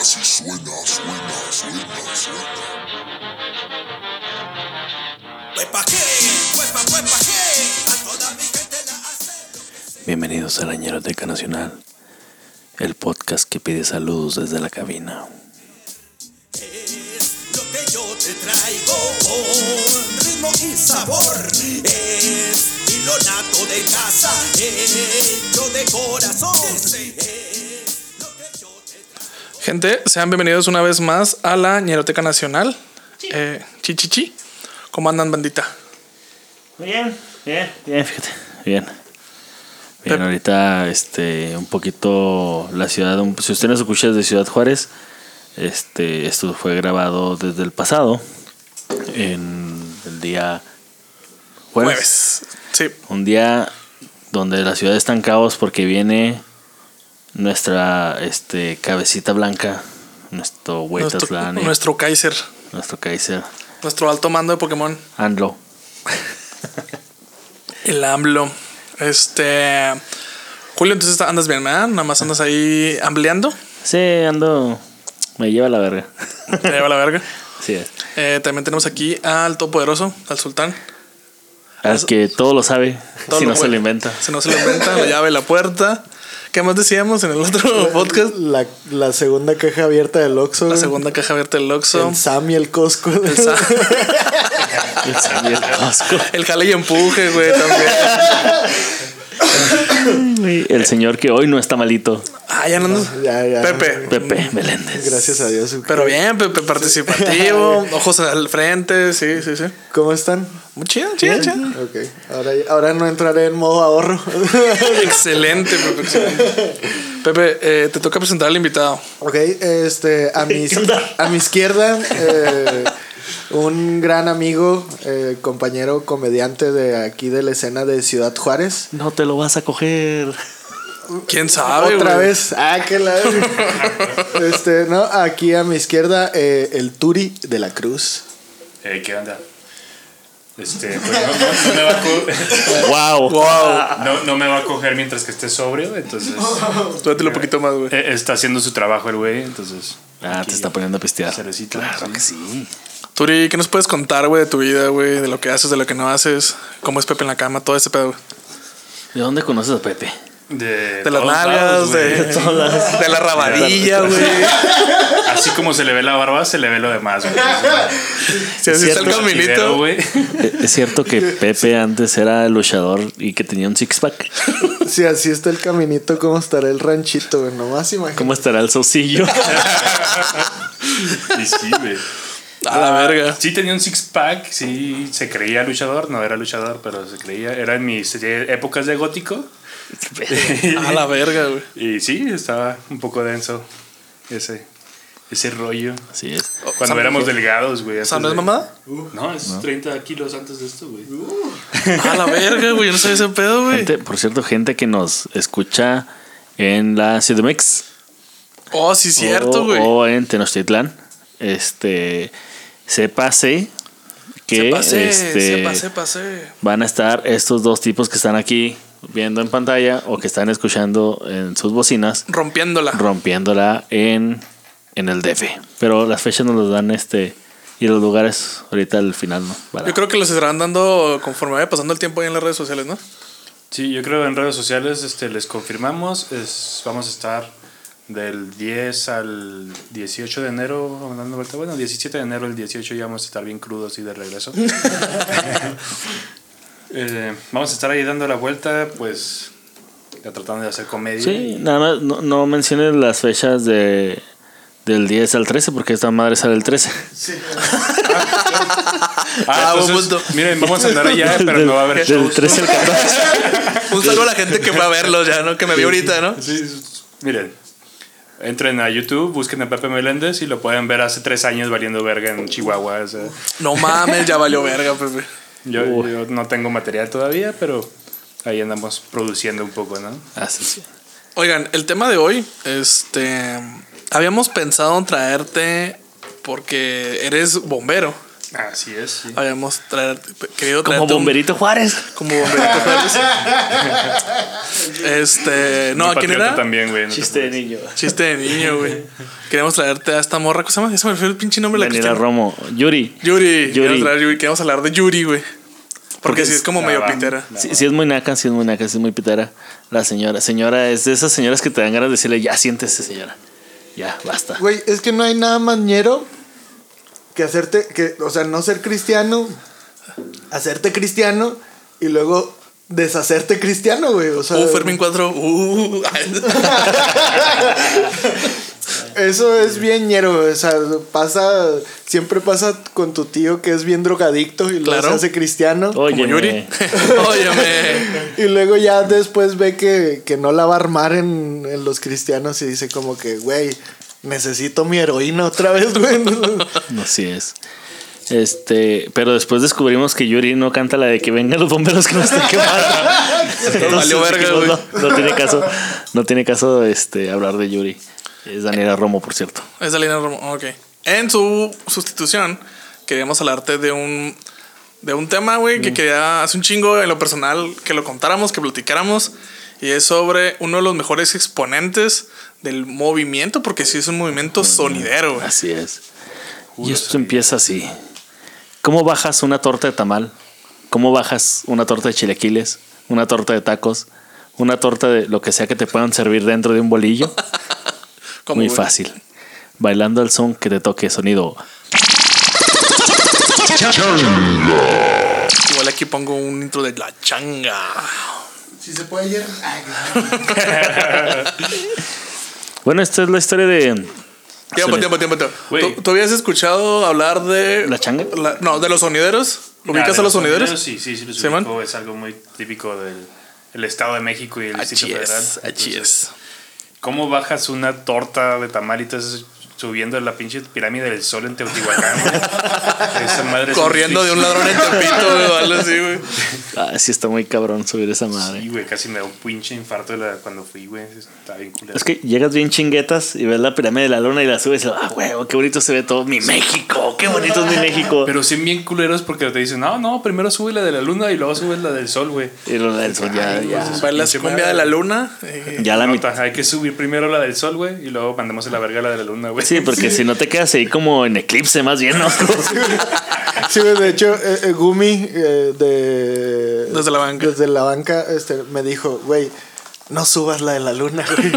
así suena, suena, suena, suena. Huepa qué, huepa, huepa qué, a toda mi gente la hace. Bienvenidos a la Ñeroteca Nacional, el podcast que pide saludos desde la cabina. Es lo que yo te traigo con ritmo y sabor. Es hilo nato de casa, hecho de corazón. Es lo Gente, sean bienvenidos una vez más a la Ñeroteca Nacional. Eh, chichichi. ¿Cómo andan, bandita? Bien, bien, bien, fíjate, bien. Bien, Pep. ahorita este un poquito la ciudad, si usted nos escucha desde Ciudad Juárez, este esto fue grabado desde el pasado en el día jueves. Jueves. Sí. Un día donde la ciudad está en caos porque viene nuestra este cabecita blanca, nuestro Nuestro, Huetatlán, nuestro Kaiser. nuestro Kaiser Nuestro alto mando de Pokémon. Anlo. El AMLO. Este. Julio, entonces andas bien, ¿verdad? Nada más andas ahí ambleando. Sí, ando me lleva la verga. Te lleva la verga. Sí, es. Eh, también tenemos aquí al Todopoderoso, al Sultán. Al que todo lo sabe, Todo si lo no se lo inventa. Si no se lo inventa, la llave, la puerta. ¿Qué más decíamos en el otro podcast? La, la segunda caja abierta del Oxxo. La segunda caja abierta del Oxxo. El Sam y el Costco. El, sa- El Sammy, el Costco. el jale y empuje, güey, también. El señor que hoy no está malito. Ah, ya no Ya, ya. Pepe. Pepe Meléndez. Gracias a Dios. Pero bien, Pepe, participativo, ojos al frente, sí, sí, sí. ¿Cómo están? Muy chido, chido, chido. Ok. Ahora, ahora no entraré en modo ahorro. Excelente, Pepe, excelente. Pepe, eh, te toca presentar al invitado. ok. Este, a mi, a mi izquierda, eh, un gran amigo, eh, compañero comediante de aquí de la escena de Ciudad Juárez. No te lo vas a coger. ¿Quién sabe, Otra vez. Ah, que la. este, no, aquí a mi izquierda, eh, el Turi de la Cruz. Eh, ¿Qué onda? Este, pues no, no- no me va a Wow. Wow. no- no me va a coger mientras que esté sobrio, entonces Súbetelo un poquito más, güey. eh, está haciendo su trabajo el güey, entonces. Ah, te está poniendo a pistear. Cerecita. Claro que sí. Turi, ¿qué nos puedes contar, güey, de tu vida, güey? De lo que haces, de lo que no haces, cómo es Pepe en la cama, todo ese pedo, güey. ¿De dónde conoces a Pepe? De, De las todos nalgas, lados, de, güey. de la rabadilla, güey. Así como se le ve la barba, se le ve lo demás, güey. Si así está el caminito. güey. ¿Es cierto que Pepe antes era luchador y que tenía un six-pack? Si así está el caminito, ¿cómo estará el ranchito? güey? Nomás imagínate. ¿Cómo estará el saucillo? Y sí, güey. A la verga. Sí tenía un six pack, sí se creía luchador, no era luchador, pero se creía, era en mis épocas de gótico. A la verga, güey. Y sí, estaba un poco denso ese, ese rollo. Así es. Cuando éramos delgados, güey. O sea, antes ¿no es de- mamada? No, es 30 kilos antes de esto, güey. A la verga, güey. Yo no sabía ese pedo, güey. Gente, por cierto, gente que nos escucha en la CDMX. Oh, sí, cierto, o, güey. o en Tenochtitlan. Este. Sépase que Se pase, este, se pase, pase. van a estar estos dos tipos que están aquí viendo en pantalla o que están escuchando en sus bocinas Rompiéndola. rompiéndola en, en el DF. Pero las fechas nos las dan este y los lugares ahorita al final, ¿no? Para- Yo creo que los estarán dando conforme vaya pasando el tiempo ahí en las redes sociales, ¿no? Sí, yo creo en redes sociales este, les confirmamos. Es, vamos a estar del 10 al 18 de enero dando vuelta. Bueno, 17 de enero, el 18 ya vamos a estar bien crudos y de regreso. Eh, vamos a estar ahí dando la vuelta, pues ya tratando de hacer comedia. Sí, nada más no, no menciones las fechas de del 10 al 13 porque esta madre sale el 13. Ah, buen entonces, punto. Miren, vamos a andar allá, pero del, no va a haber del shows. 13 al 14. Un saludo a la gente que va a verlos ya, ¿no? Que me vio ahorita, ¿no? Sí, miren, entren a YouTube, busquen a Pepe Meléndez y lo pueden ver hace tres años valiendo verga en Chihuahua. o sea, No mames, ya valió verga, Pepe. yo, yo no tengo material todavía, pero ahí andamos produciendo un poco, ¿no? Así sí. Oigan, el tema de hoy, este. Habíamos pensado en traerte porque eres bombero. Así es. sí. habíamos traer, querido Como un- Bomberito Juárez. como bomberito Juárez. Este, no, Mi ¿quién era? también, güey. no te Chiste de niño. Chiste de niño, güey. Queremos traerte a esta morra, ¿cómo se llama? Ya se me fue el pinche nombre de la Daniela cristiana. Romo. Yuri. Yuri. Yuri. Queremos traer a Yuri. Queremos hablar de Yuri, güey. Porque, Porque sí es- como medio pitera. Sí, sí es muy naca, sí es muy naca, sí es muy pitera. La señora. Señora es de esas señoras que te dan ganas de decirle, ya siéntese, señora. Ya, basta. Güey, es que no hay nada más ñero que hacerte, que, o sea, no ser cristiano, hacerte cristiano y luego deshacerte cristiano, güey. O sea, Uh, Fermín 4. Uh, eso es bien ñero. O sea, pasa, siempre pasa con tu tío que es bien drogadicto y Claro. se hace cristiano. Oye, Yuri. Óyeme. Y luego ya después ve que, que no la va a armar en, en los cristianos y dice como que, güey, necesito mi heroína otra vez, güey. Así es. Este, pero después descubrimos que Yuri no canta la de que vengan los bomberos que nos estén quemando. Entonces, valió verga, no, no tiene caso, no tiene caso este hablar de Yuri. Es Daniela Romo, por cierto. Es Alina Romo. Ok. En su sustitución, queríamos hablarte de un, de un tema, güey, Mm. que quería hace un chingo en lo personal que lo contáramos, que platicáramos. Y es sobre uno de los mejores exponentes del movimiento, porque sí es un movimiento sonidero, güey. Así es. Y esto empieza así. ¿Cómo bajas una torta de tamal? ¿Cómo bajas una torta de chilequiles? ¿Una torta de tacos? ¿Una torta de lo que sea que te puedan servir dentro de un bolillo? Muy güey, fácil. Bailando al son que te toque sonido. Igual aquí pongo un intro de la changa. Si se puede ayer. Bueno, esta es la historia de. Tiempo, tiempo, tiempo, tiempo. ¿Tú, tú habías escuchado hablar de. ¿La changa? la- no, de los sonideros. ¿Ubicas Ah, a los de sonideros? Sí, sí, sí, los ¿Sí, man? ubico. Es algo muy típico del el Estado de México y el Distrito Achí Federal. achí Entonces, es. ¿Cómo bajas una torta de tamal y estás subiendo la pinche pirámide del sol en Teotihuacán? güey? Esa madre es Corriendo de un ladrón en Tepito, güey, así, güey. Ah, sí, está muy cabrón subir esa madre. Sí, güey, casi me da un pinche infarto de la- cuando fui, güey. Está bien culero. Es que llegas bien chinguetas y ves la pirámide de la luna y la subes y ah, huevo, qué bonito se ve todo. Mi México, qué bonito es mi México. Pero sí bien culeros porque te dicen, no, no, primero sube la de la luna y luego subes la del sol, güey. y lo del sol ya, ya, pinche cumbia de la luna. eh, ya la mitad. Nota, hay que subir primero la del sol, güey, y luego mandamos a la verga la de la luna, güey. Sí, porque si no te quedas ahí como en eclipse más bien, ¿no? Sí, güey, de hecho, eh, eh, Gumi eh, de... Desde la banca. Desde la banca este, me dijo, güey, no subas la de la luna, güey.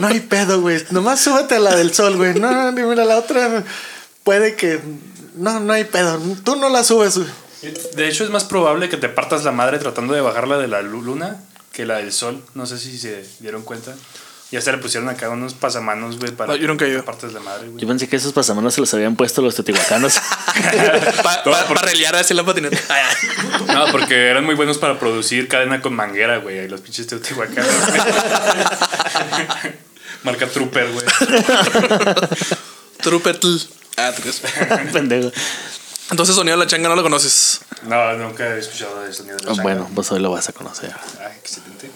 No hay pedo, güey. Nomás súbete a la del sol, güey. No, no, ni mira la otra. Puede que... No, no hay pedo. Tú no la subes, güey. De hecho, es más probable que te partas la madre tratando de bajar la de la lu- luna que la del sol. No sé si se dieron cuenta. Ya se le pusieron acá unos pasamanos, güey, para No, yo nunca partas la madre, güey. Yo pensé que esos pasamanos se los habían puesto los teotihuacanos. Para reliar así la patineta. No, porque eran muy buenos para producir cadena con manguera, güey. Los pinches teotihuacanos. Marca Trooper, güey. Trupetl. Ah. Pendejo. Entonces, sonido de la changa no lo conoces. No, nunca he escuchado de sonido de la changa. Bueno, pues hoy lo vas a conocer. Ay, excelente.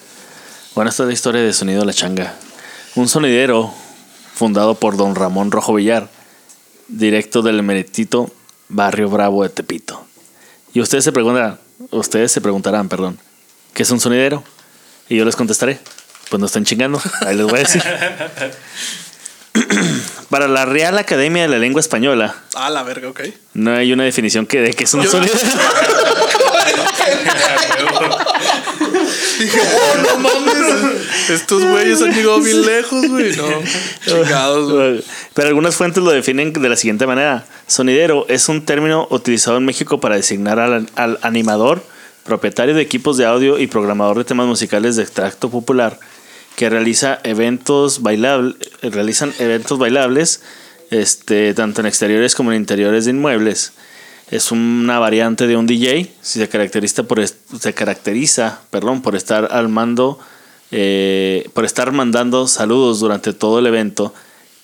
Bueno, esta es la historia de Sonido La Changa. Un sonidero fundado por don Ramón Rojo Villar, directo del meritito Barrio Bravo de Tepito. Y ustedes se preguntan, ustedes se preguntarán, perdón, ¿qué es un sonidero? Y yo les contestaré, pues no están chingando, ahí les voy a decir. Para la Real Academia de la Lengua Española, Ah, la verga, ok. no hay una definición que de qué es un sonidero. Dije, oh, no mames. Estos güeyes han llegado bien lejos, güey. No, chingados, güey. Pero algunas fuentes lo definen de la siguiente manera. Sonidero es un término utilizado en México para designar al, al animador, propietario de equipos de audio y programador de temas musicales de extracto popular que realiza eventos bailables, realizan eventos bailables este, tanto en exteriores como en interiores de inmuebles. Es una variante de un DJ, si se caracteriza por se caracteriza, perdón, por estar al mando, eh, por estar mandando saludos durante todo el evento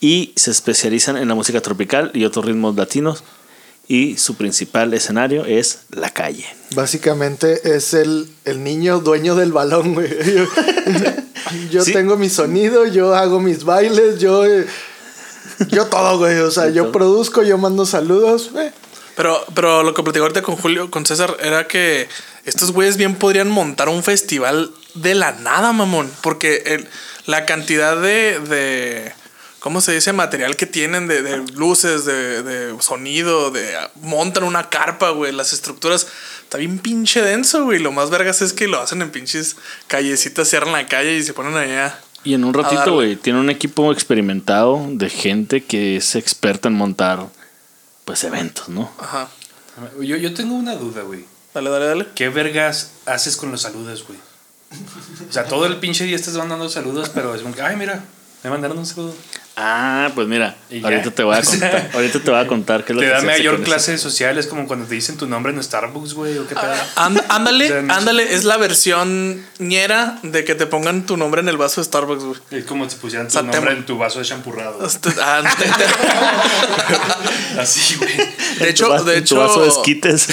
y se especializan en la música tropical y otros ritmos latinos y su principal escenario es la calle. Básicamente es el, el niño dueño del balón, güey. Yo, yo Sí. tengo mi sonido, yo hago mis bailes, yo... eh, Yo todo, güey. O sea, yo todo. produzco, yo mando saludos. eh. Pero, pero lo que platicé ahorita con Julio, con César, era que estos güeyes bien podrían montar un festival de la nada, mamón. Porque el- la cantidad de, de. ¿Cómo se dice? Material que tienen de, de luces, de, de sonido, de. Montan una carpa, güey. Las estructuras. Está bien pinche denso, güey. Lo más vergas es que lo hacen en pinches callecitas, cierran la calle y se ponen allá. Y en un ratito, güey, tiene un equipo experimentado de gente que es experta en montar, pues, eventos, ¿no? Ajá. Yo, yo tengo una duda, güey. Dale, dale, dale. ¿Qué vergas haces con los saludos, güey? O sea, todo el pinche día estás mandando saludos, pero es como que, ay, mira, me mandaron un saludo. Ah, pues mira, ahorita te voy a contar, ahorita te voy a contar qué es lo Te que da mayor clase social, es como cuando te dicen tu nombre en Starbucks, güey, o qué pedo. And- ándale, O sea, no sé. ándale, es la versión ñera de que te pongan tu nombre en el vaso de Starbucks, güey. Es como si pusieran tu nombre en tu vaso de champurrado. Ah, Así, güey. De hecho, Tu de tu hecho, vaso de esquites.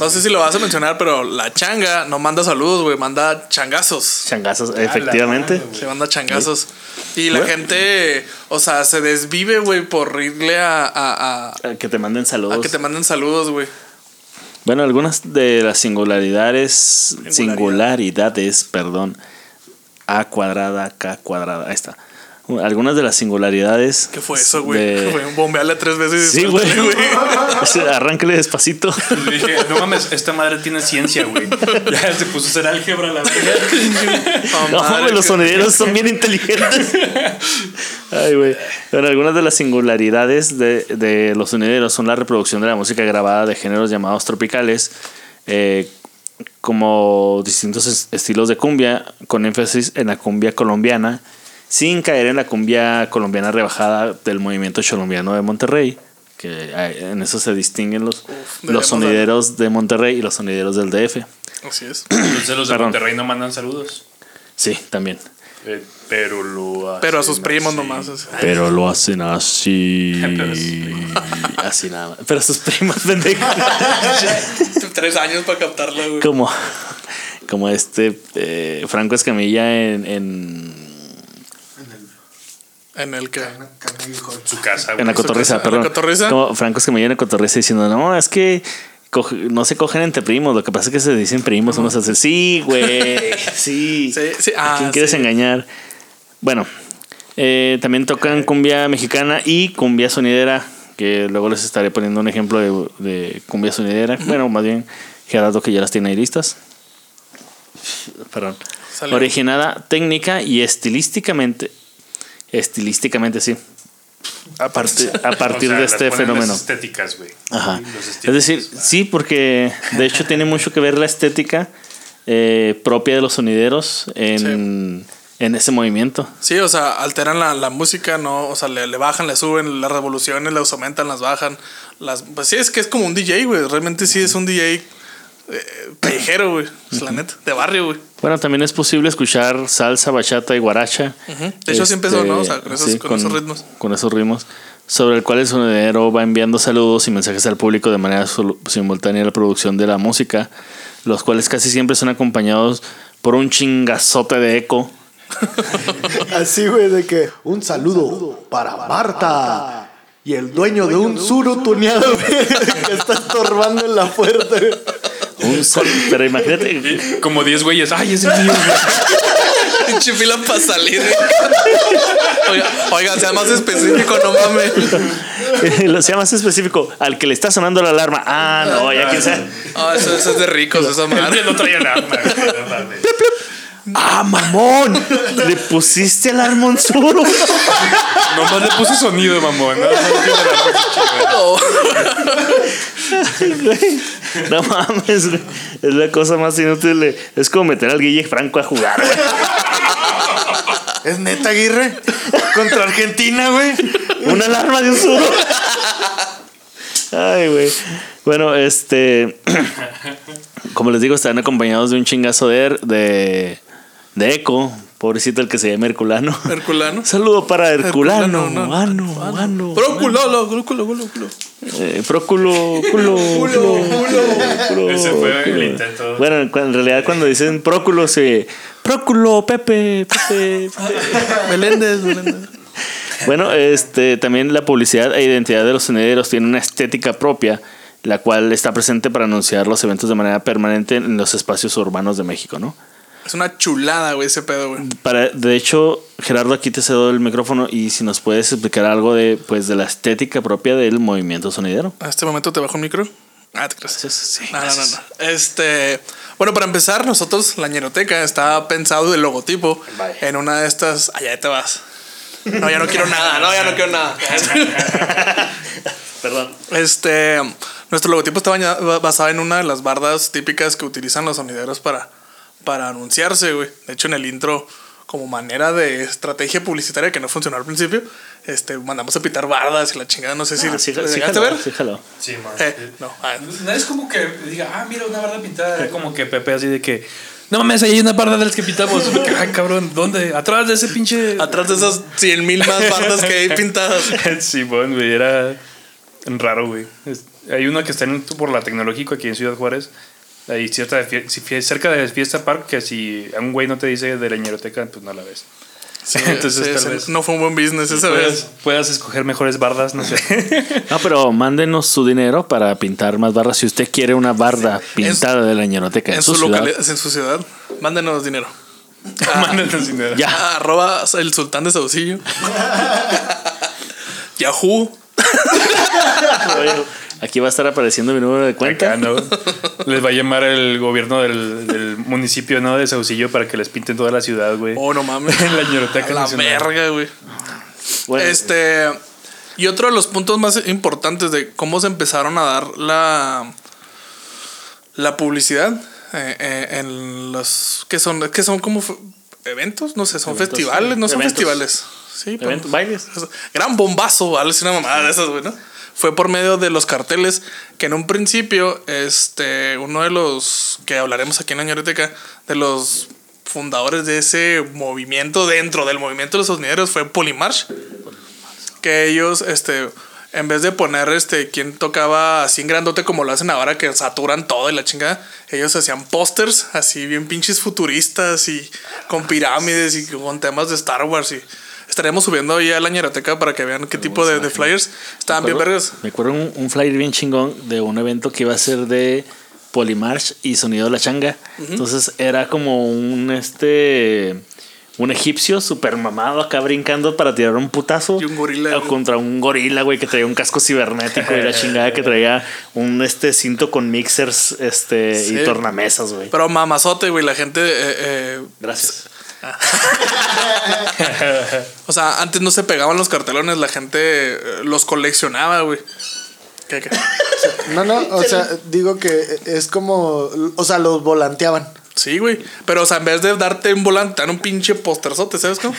No sé si lo vas a mencionar, pero la changa no manda saludos, güey, manda changazos. Changazos, efectivamente. madre, güey. Se manda changazos. Y la gente, o sea, se desvive, güey, por irle a, a, a- Que te manden saludos. a que te manden saludos, güey. Bueno, algunas de las singularidades, singularidades, perdón, A cuadrada, K cuadrada, ahí está. Algunas de las singularidades. ¿Qué fue eso, güey? de- Fue Bombearle tres veces. y Sí, güey. Arráncale despacito. Dije, no mames, esta madre tiene ciencia, güey. Ya se puso a hacer álgebra la verga. No, hombre, los sonideros son bien inteligentes. Ay, güey. Pero algunas de las singularidades de, de los sonideros son la reproducción de la música grabada de géneros llamados tropicales, eh, como distintos es- estilos de cumbia, con énfasis en la cumbia colombiana, sin caer en la cumbia colombiana rebajada del movimiento colombiano de Monterrey. Que en eso se distinguen los, debemos los sonideros de Monterrey y los sonideros del DF. Así es. Entonces los de Perdón. Monterrey no mandan saludos. Sí, también. Eh, pero lo Pero a sus hacen primos así. nomás. así. Pero lo hacen así. Así nada más. Pero sus primas, pendejo. Tres años para captarla, güey. como, como este eh, Franco Escamilla en, en, En el que. Su casa, güey. en la cotorriza, perdón. ¿en la cotorriza? Como Franco Escamilla en la cotorriza diciendo, no, es que coge- no se cogen entre primos, lo que pasa es que se dicen primos unos a otros. Sí, güey. Sí. Sí, sí. ¿A Ah, quién quieres sí. engañar? Bueno, eh, también tocan cumbia mexicana y cumbia sonidera, que luego les estaré poniendo un ejemplo de, de cumbia sonidera. Bueno, más bien Gerardo que ya las tiene ahí listas. Perdón. Salió. Originada técnica y estilísticamente. Estilísticamente, sí. A, partir- a partir O sea, de las este fenómeno. las estéticas, güey. Ajá. Es decir, sí, porque de hecho tiene mucho que ver la estética eh, propia de los sonideros en, en ese movimiento. Sí, o sea, alteran la, la música, ¿no? O sea, le, le bajan, le suben las revoluciones, las aumentan, las bajan. Las, pues sí, es que es como un DJ, güey. Realmente sí es un DJ eh, callejero, güey. La neta, de barrio, güey. Bueno, también es posible escuchar salsa, bachata y guaracha. De hecho, sí empezó, ¿no? O sea, con esos- con esos ritmos. Con esos ritmos. Sobre el cual el sonidero va enviando saludos y mensajes al público de manera simultánea a la producción de la música, los cuales casi siempre son acompañados por un chingazote de eco. Así, güey, de que un saludo para Marta. Y el dueño de un suru tuneado, güey, que está estorbando en la puerta. Un sal- Pero imagínate, Como 10 güeyes. Ay, es el mío. Pinche fila para salir. Oiga, oiga, sea más específico, no mames. lo sea más específico, al que le está sonando la alarma. Ah, no, ya quién sabe. Ah, eso, eso es de ricos, esa El madre. no no mames. Ah, mamón, le pusiste alarma a un suru. Nomás le puse sonido, mamón. No, no cosa Güey, No mames, güey. Es la cosa más inútil. de- Es como meter al Guille Franco a jugar, güey. ¿Es neta, Aguirre? Contra Argentina, güey. Una alarma de un suru. Ay, güey. Bueno, este. Como les digo, están acompañados de un chingazo de, de, de eco. Pobrecito el que se llama Herculano. Herculano. Saludo para Herculano. Herculano, no. Ano, ano. Próculo, culo, culo, culo, culo. Eh, próculo, culo, culo, culo, Ese fue el intento. Bueno, en realidad cuando dicen próculo, se. Próculo, Pepe, Pepe, Pepe. Meléndez, Meléndez. Bueno, este, también la publicidad e identidad de los sonideros tiene una estética propia, la cual está presente para anunciar los eventos de manera permanente en los espacios urbanos de México, ¿no? Es una chulada, güey, ese pedo, güey. Para, de hecho, Gerardo, aquí te cedo el micrófono y si nos puedes explicar algo de, pues, de la estética propia del movimiento sonidero. A este momento te bajo el micro. Ah, te crees. Sí, No, no, no, no. Este, bueno, para empezar, nosotros, la ñeroteca, está pensado el logotipo en una de estas. Allá te vas. No, ya no quiero nada, no, ya no quiero nada. Perdón. Este, nuestro logotipo está basado en una de las bardas típicas que utilizan los sonideros para, para anunciarse, güey. De hecho, en el intro, como manera de estrategia publicitaria que no funcionó al principio, este, mandamos a pitar bardas y la chingada, no sé si Ah, sí, ¿lo sí, jaló, ver. sí, jaló. Sí, man. Eh, no, ah, No es como que diga, ah, mira, una barda pintada. Era como que Pepe así de que, no mames, ahí hay una barda de las que pintamos. Ay, cabrón, ¿dónde? Atrás de ese pinche. Atrás de esas 100 mil más bardas que hay pintadas. Simón, güey, era raro, güey. Hay una que está en, por la tecnológico aquí en Ciudad Juárez. Ahí cierta de cerca de Fiesta Park, que si a un güey no te dice de la ñeroteca, pues no la ves. Sí, Entonces, sí, tal sí, vez no fue un buen business esa puedas, vez. puedas escoger mejores bardas, no sé. No, pero mándenos su dinero para pintar más barras. Si usted quiere una barda pintada de la ñeroteca en, En su, su, ciudad, localidad, en su ciudad, mándenos dinero. Mándenos dinero. Ya. Ah, arroba el sultán de Saucillo. Yahoo. Aquí va a estar apareciendo mi número de cuenta. Acá, ¿no? Les va a llamar el gobierno del, del municipio, ¿no? De Saucillo para que les pinten toda la ciudad, güey. Oh, no mames. En la ñeroteca A la nacional. verga, güey. Bueno, Este. Y otro de los puntos más importantes de cómo se empezaron a dar la. La publicidad eh, eh, en los. ¿Qué son? ¿Qué son como eventos? No sé, son Eventos, festivales, no son eventos. festivales. Sí, pues, Eventos, bailes. Gran bombazo, ¿vale? Es una mamada de esas, güey, ¿no? Fue por medio de los carteles que en un principio, este, uno de los que hablaremos aquí en la ñoreteca, de los fundadores de ese movimiento dentro del movimiento de los sonideros fue Polymarch. Que ellos, este, en vez de poner, este, quien tocaba así en grandote como lo hacen ahora, que saturan todo y la chingada, ellos hacían pósters así bien pinches futuristas y con pirámides y con temas de Star Wars y estaremos subiendo ahí a la ñeroteca para que vean qué tipo de, de flyers estaban bien vergas. Me acuerdo un, un flyer bien chingón de un evento que iba a ser de Polymarch y Sonido La Changa. Entonces era como un este un egipcio super mamado acá brincando para tirar un putazo Y un gorila, o contra un gorila, güey, que traía un casco cibernético y la chingada que traía un este cinto con mixers este Sí. y tornamesas, güey. Pero mamazote, güey, la gente... eh, eh, Gracias. o sea, antes no se pegaban los cartelones, la gente eh, los coleccionaba, güey. ¿Qué, qué? No, no, o sea, digo que es como, o sea, los volanteaban. Sí, güey. Pero, o sea, en vez de darte un volante, te dan un pinche posterzote, ¿sabes cómo?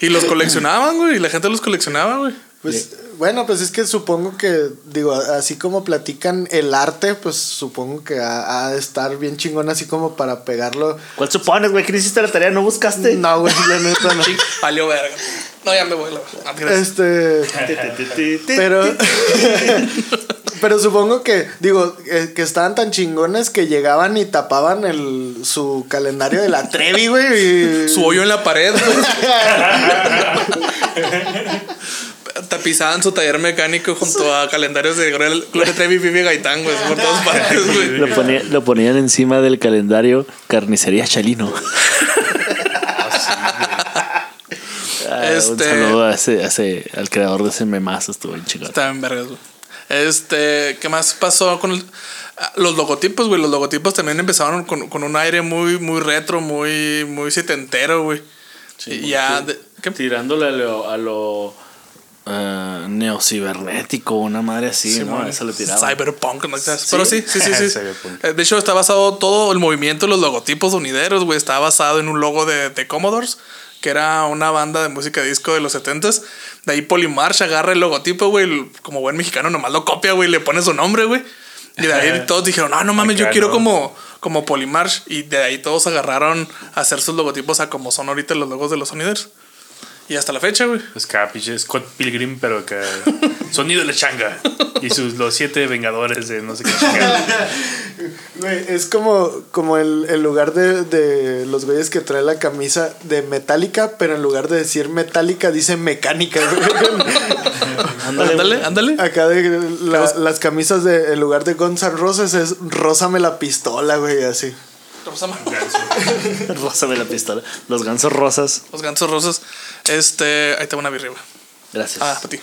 Y los coleccionaban, güey. Y la gente los coleccionaba, güey. Pues bueno, pues es que supongo que, digo, así como platican el arte, pues supongo que ha, ha de estar bien chingón así como para pegarlo. ¿Cuál supones, güey? ¿Que no hiciste la tarea? ¿No buscaste? No, güey, la neta no. Valió verga. No, ya me voy. La... Este, pero, pero supongo que, digo, eh, que estaban tan chingones que llegaban y tapaban el, su calendario de la Trevi, güey. y- Su hoyo en la pared, güey. Tapizaban su taller mecánico junto a calendarios de Gloria Trevi y Vivi Gaitán, güey. Por todas partes, güey. Lo, ponía- lo ponían encima del calendario Carnicería Chalino. Ah, Un Este- saludo a ese, a ese- al creador de ese memazo, estuvo bien chingón. Estaban en vergas, güey. Este, ¿qué más pasó con el- ah, los logotipos, güey? Los logotipos también empezaron con, con un aire muy, muy retro, muy, muy setentero, güey. y ya, de- ¿qué? Tirándole a lo, a lo ah, neocibernético, una madre así, ¿no? Simón. A Eso le tiraban. Cyberpunk, ¿no? Pero sí, sí, sí, sí. Eh, De hecho, está basado todo el movimiento los logotipos unideros, güey. Está basado en un logo de, de Commodores, que era una banda de música disco de los 70s. De ahí Polymarch agarra el logotipo, güey. Como buen mexicano, nomás lo copia, güey, y le pone su nombre, güey. Y de ahí todos dijeron, ah, no mames, yo quiero ¿no? como, como Polymarch. Y de ahí todos agarraron a hacer sus logotipos a como son ahorita los logos de los sonideros. Y hasta la fecha, güey. Es cada pinche Scott Pilgrim, pero que. Sonido de la changa. Y sus los siete vengadores de no sé qué chingada. Güey, es como, como el, el lugar de, de los güeyes que trae la camisa de metálica, pero en lugar de decir metálica, dice mecánica, güey. Ándale, ándale. Acá de la- las camisas de, en lugar de Guns N' Roses es Rózame la pistola, güey, así. Rózame la pistola. Los gansos rosas. Los gansos rosas. Este. Ahí tengo una birria, güey. Gracias. Ah, para ti.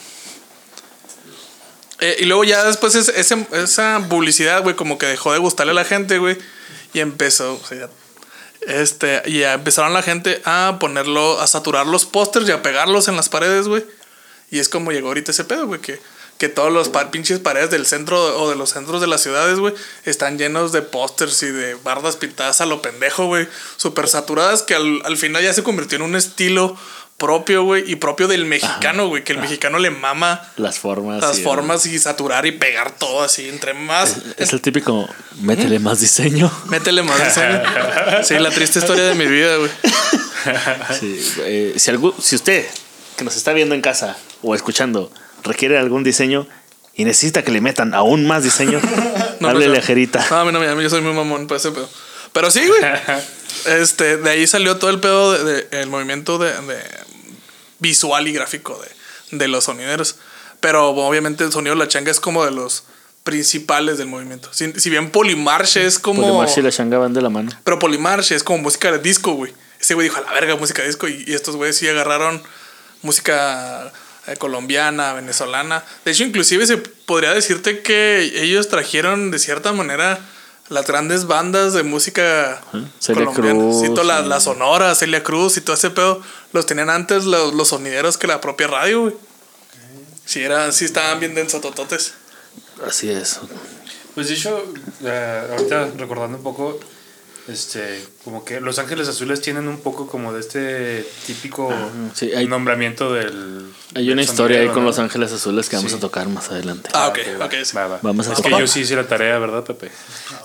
Eh, y luego ya después es- ese- esa publicidad, güey, como que dejó de gustarle a la gente, güey. Y empezó, o sea, este, y ya empezaron la gente a ponerlo, a saturar los pósters y a pegarlos en las paredes, güey. Y es como llegó ahorita ese pedo, güey, que, que todos los pa- pinches paredes del centro o de los centros de las ciudades, güey, están llenos de pósters y de bardas pintadas a lo pendejo, güey. Súper saturadas que al, al final ya se convirtió en un estilo propio, güey, y propio del mexicano, güey, que el mexicano le mama Las formas. las y- formas y saturar y pegar todo así, entre más... Es el típico, métele más diseño. Métele más diseño. Sí, la triste historia de mi vida, güey. Sí, eh, si, algún, si usted que nos está viendo en casa o escuchando requiere algún diseño y necesita que le metan aún más diseño, No, háblele no, a Jerita. No, a mí no yo soy muy mamón para ese pedo. Pero sí, güey. Este, de ahí salió todo el pedo de, de- el movimiento de, de visual y gráfico de, de los sonideros. Pero obviamente el sonido de la changa es como de los principales del movimiento. Si, si bien Polimarch es como. Polimarch y la changa van de la mano. Pero Polimarch es como música de disco, güey. Ese güey dijo, a la verga, música de disco. Y, y estos güeyes sí agarraron música colombiana, venezolana. De hecho, inclusive se podría decirte que ellos trajeron de cierta manera las grandes bandas de música Celia colombiana. Cruz toda la, Sonora, Celia Cruz y todo ese pedo. Los tenían antes los, los sonideros que la propia radio, güey. Sí, era, sí estaban bien densotototes. Así es. Pues de hecho, eh, ahorita recordando un poco, este, como que Los Ángeles Azules tienen un poco como de este típico sí, hay- nombramiento del. Hay una del historia ahí con ¿no? Los Ángeles Azules que vamos Sí. a tocar más adelante. Ah, ok, ok. sí. Va, va. Vamos a es que tocar. yo sí hice la tarea, ¿verdad, Pepe?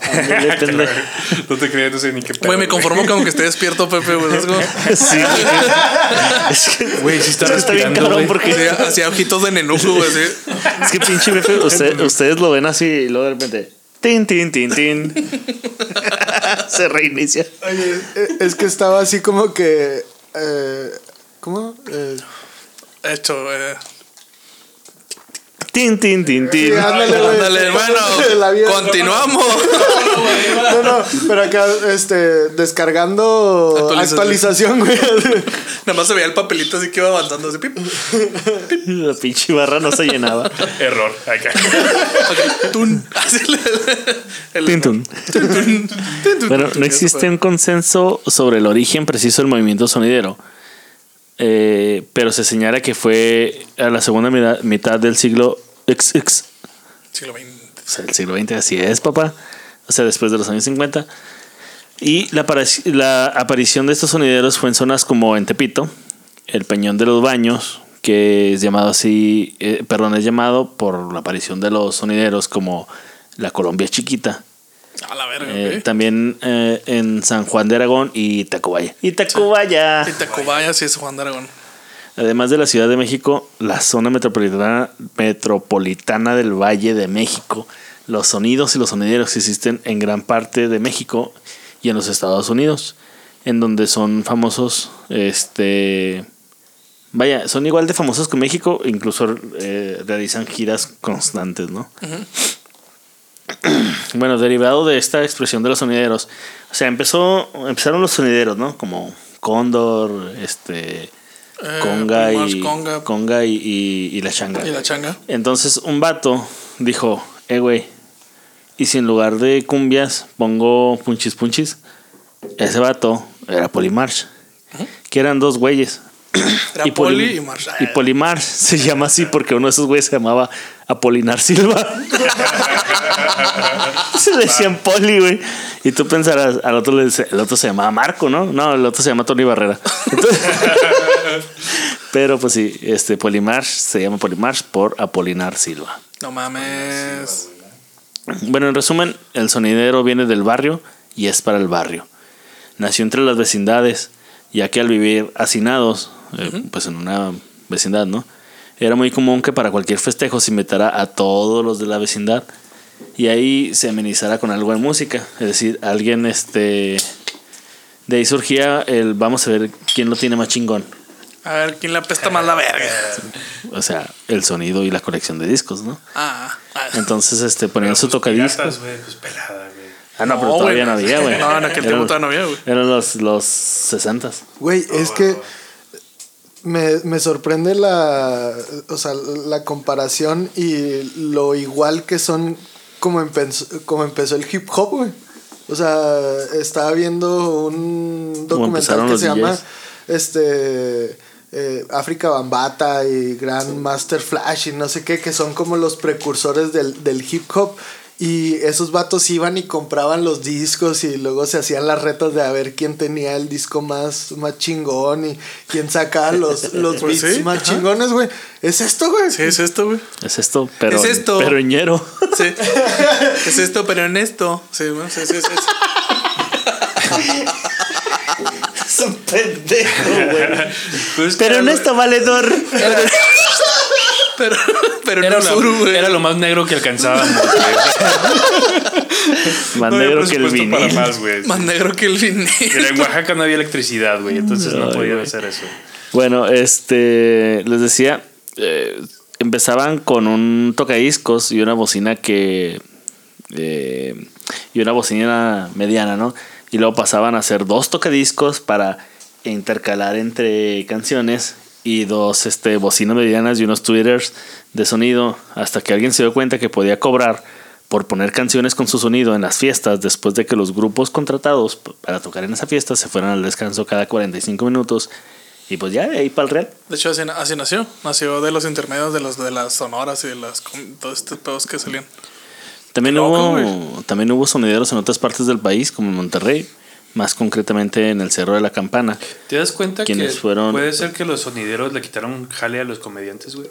No te creas, no sé ni qué. Güey, me conformo con que esté despierto, Pepe, güey. Sí, güey. Es que, Güey, sí está es que está bien cabrón güey. porque Hacía, hacía ojitos de nenuco, güey. es que pinche Pepe, usted- ustedes lo ven así y luego de repente tin tin tin tin se reinicia. Oye, eh, es que estaba así como que. eh, ¿Cómo? Eh, Hecho, eh. Tin tin tin tin. Sí, ándale, güey. Ándale, hermano. Continuamos. No, no, pero acá, este, descargando Actualización. güey. Nada más se veía el papelito así que iba avanzando. Así, pip. La pinche barra no se llenaba. Error. Acá. Ok, tun. El- Tin, tun. Tun, tun, tun, Bueno, no existe un consenso sobre el origen preciso del movimiento sonidero. Eh, pero se señala que fue a la segunda mitad, mitad del siglo XX, Siglo XX. o sea, el siglo XX, así es, papá. O sea, después de los años 50. Y la aparición de estos sonideros fue en zonas como en Tepito, el Peñón de los Baños, que es llamado así, eh, perdón, es llamado por la aparición de los sonideros como la Colombia Chiquita. A la verga, Eh. También eh, en San Juan de Aragón y Tacubaya. Y Tacubaya. Y Tacubaya sí es Juan de Aragón. Además de la Ciudad de México, la zona metropolitana, metropolitana del Valle de México, los sonidos y los sonideros existen en gran parte de México y en los Estados Unidos, en donde son famosos, este, vaya, son igual de famosos que México, incluso eh, realizan giras constantes, ¿no? Bueno, derivado de esta expresión de los sonideros, o sea, empezó, empezaron los sonideros, ¿no? Como Cóndor, este, Eh, Conga, Primarch, y, Conga. Conga y, y- y la changa. Y la changa. Entonces un vato dijo, eh, güey, y si en lugar de cumbias pongo punchis punchis, ese vato era Polimarch, que eran dos güeyes. Era Y Poli Poli- y. Y Polimar se llama así porque uno de esos güeyes se llamaba Apolinar Silva. se le decían Poli, güey. Y tú pensarás, al otro le dice- el otro se llamaba Marco, ¿no? No, el otro se llama Tony Barrera. Entonces- pero pues sí, este Polimar se llama Polimar por Apolinar Silva. No mames. Bueno, en resumen, el sonidero viene del barrio y es para el barrio. Nació entre las vecindades, ya que al vivir hacinados, eh, pues en una vecindad, ¿no? Era muy común que para cualquier festejo se invitara a todos los de la vecindad y ahí se amenizara con algo de música. Es decir, alguien, este. De ahí surgía el vamos a ver quién lo tiene más chingón. A ver, ¿quién le apesta más la verga? O sea, el sonido y la colección de discos, ¿no? Ah, ah. Entonces, este, ponían Pero, su pues, tocadiscos. pues pelada, güey. Ah, no, pero No, todavía güey. no había, güey. No, en aquel tiempo Eran- todavía no había, güey. Eran los, los 60 Güey, es que me, me sorprende la, o sea, la comparación y lo igual que son como empezó, como empezó el hip hop, güey. O sea, estaba viendo un documental que se llama este eh, África Bambata y Grand Master Flash y no sé qué, que son como los precursores del, del hip hop. Y esos vatos iban y compraban los discos y luego se hacían las retas de a ver quién tenía el disco más, más chingón y quién sacaba los, los Pues beats sí, más ajá. chingones, güey. Es esto, güey. Sí, es esto, güey. Es esto, pero. Es esto. Pero ñero. Sí. es esto, pero en esto. Sí, bueno, sí, sí, sí. Es un pendejo, güey. Pues, Pero lo- está valedor. Pero, pero Era, no lo- suru, güey. era lo más negro que alcanzábamos, güey. Más No negro que el vinil. más. Más negro que el vinil. Mira, en Oaxaca no había electricidad, güey, entonces no Ay, podían güey. hacer eso. Bueno, este. Les decía. eh, empezaban con un tocadiscos y una bocina que. eh, y una bocina mediana, ¿no? Y luego pasaban a hacer dos tocadiscos para intercalar entre canciones y dos este, bocinas medianas y unos tweeters de sonido hasta que alguien se dio cuenta que podía cobrar por poner canciones con su sonido en las fiestas después de que los grupos contratados para tocar en esa fiesta se fueran al descanso cada 45 minutos y pues ya de ahí para el real. De hecho, así, así nació. Nació de los intermedios de los de las sonoras y de las todos estos pedos que salían. También Loco, hubo, también hubo sonideros en otras partes del país, como en Monterrey, más concretamente en el Cerro de la Campana. ¿Te das cuenta que puede ser que los sonideros le quitaron jale a los comediantes, güey?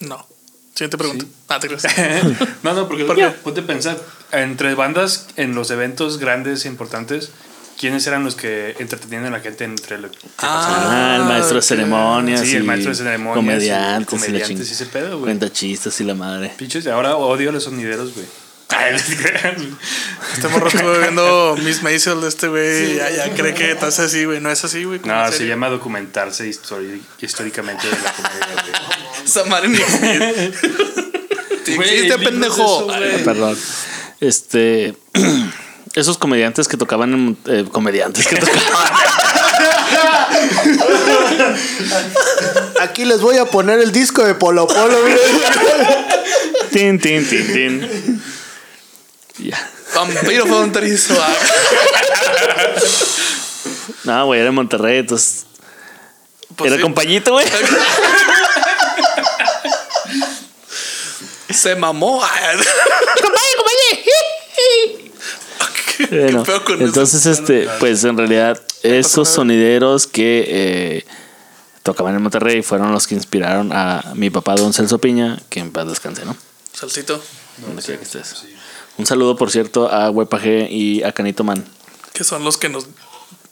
No. Siguiente pregunta. Ah, te crees. no, no, porque ¿Por qué? ponte a pensar, entre bandas en los eventos grandes e importantes, ¿quiénes eran los que entretenían a la gente entre lo que? Ah, el maestro de ok. ceremonias. Sí, el maestro de ceremonias Comediantes. y la comediantes ching- y ese pedo, güey. Cuenta chistes y la madre. Pinches, ahora odio a los sonideros, güey. Este morro estuvo viendo Miss Maisel de este güey. ya, ya cree que estás así, güey. No es así, güey. No, se llama documentarse históricamente de la comedia, güey. Existe. De pendejo. eso. Ah, Perdón. Este. Esos comediantes que tocaban en. eh, comediantes que tocaban. Aquí les voy a poner el disco de Polo Polo, tin, tin, tin, tin. Ya. Vampiro fronterizo. ah. No, güey, era en Monterrey, entonces. Pues era sí. compañito, güey. Se mamó. Ah, Bueno, pedo con eso? entonces, este, pues en realidad, esos sonideros que eh, tocaban en Monterrey fueron los que inspiraron a mi papá, don Celso Piña, que en paz descanse, ¿no? Salsito. Donde quiera que estés. Un saludo, por cierto, a Huepaje y a Canito Man. Que son los que nos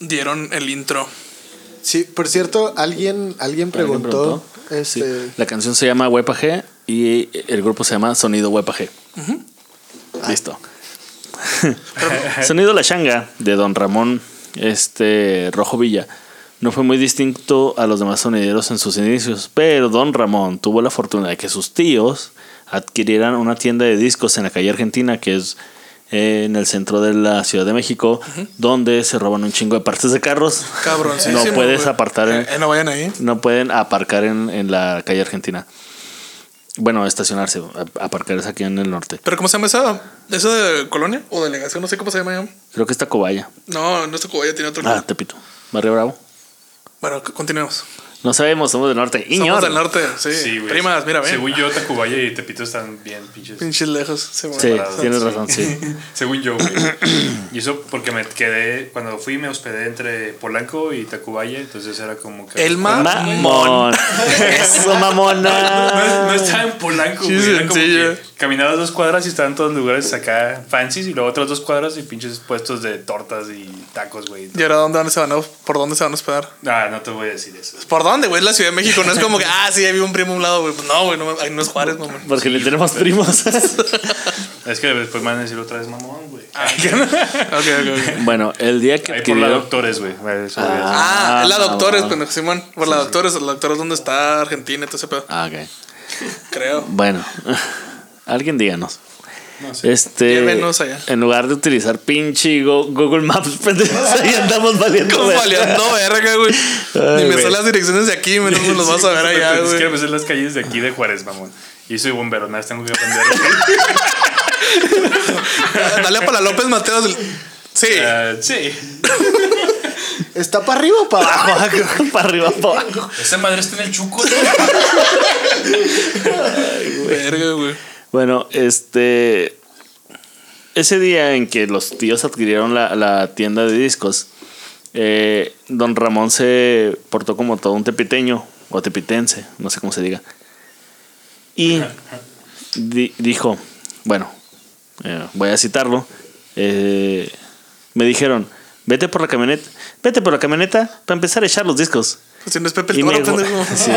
dieron el intro. Sí, por cierto, alguien, alguien preguntó, preguntó? Sí. este, La canción se llama Huepaje y el grupo se llama Sonido Huepaje. Listo. Sonido La Changa de Don Ramón este, Rojo Villa no fue muy distinto a los demás sonideros en sus inicios, pero Don Ramón tuvo la fortuna de que sus tíos adquirieran una tienda de discos en la calle Argentina, que es eh, en el centro de la Ciudad de México, donde se roban un chingo de partes de carros. Cabroncísimo. No puedes güey. apartar en- Eh, no vayan ahí. no pueden aparcar en, en la calle Argentina. Bueno, estacionarse, aparcar es aquí en el norte. ¿Pero cómo se llama esa? ¿Eso de colonia o delegación? No sé cómo se llama. ya. Creo que está Cobaya. No, no es Cobaya, tiene otro Ah, nombre. Tepito. Barrio Bravo. Bueno, continuemos. No sabemos, somos del norte. Somos Iñor. del norte, sí. Sí, güey. Primas, mira, ven. Según yo, Tacubaya y Tepito están bien pinches. Pinches lejos. Sí, Sí, tienes razón, sí. Según yo, güey. Y eso porque me quedé, cuando fui me hospedé entre Polanco y Tacubaya, entonces era como que... El ma- Mamón. Eso, No, mamona. no estaba en Polanco, Sí, güey. Era como que caminabas dos cuadras y estaban todos lugares acá fancies y luego otras dos cuadras y pinches puestos de tortas y tacos, güey. ¿Y ahora dónde, dónde se van a, por dónde se van a hospedar? Ah, no te voy a decir eso. ¿Por dónde, güey? Es la Ciudad de México. No es como que, ah, sí, vive un primo a un lado, güey. Pues no, güey. No, ahí no es Juárez, mamón. Porque le tenemos primos. Es que después me van a decir otra vez mamón, güey. Ok, ok, ok. bueno, el día que Ahí por la doctores, güey. Eso voy a decir. Ah, es la Ah, Doctores, bueno. pendejo Simón. Por la Doctores, la Doctores donde está Argentina y todo ese pedo. Ah, ok. Creo. Bueno, alguien díganos. No sé. Este, Llévenos allá. en lugar de utilizar pinche Go- Google Maps, pendejos, ahí andamos valiendo. Como valiendo verga, güey. Ay, Ni me güey. son las direcciones de aquí, menos me los vas a ver allá, Es que güey. me sé las calles de aquí de Juárez, mamón. Y soy bombero, nada, tengo que aprender. Dale para López Mateos. del- Sí. Ah, sí. ¿Está para arriba o para abajo? para arriba, para abajo. Esa madre está en el chuco, Verga, güey. Bueno, este. Ese día en que los tíos adquirieron la, la tienda de discos, eh, don Ramón se portó como todo un tepiteño, o tepitense, no sé cómo se diga. Y di- dijo, bueno, eh, voy a citarlo, eh, me dijeron, vete por la camioneta, vete por la camioneta para empezar a echar los discos. Pues si no es Pepe el Y me. Sí.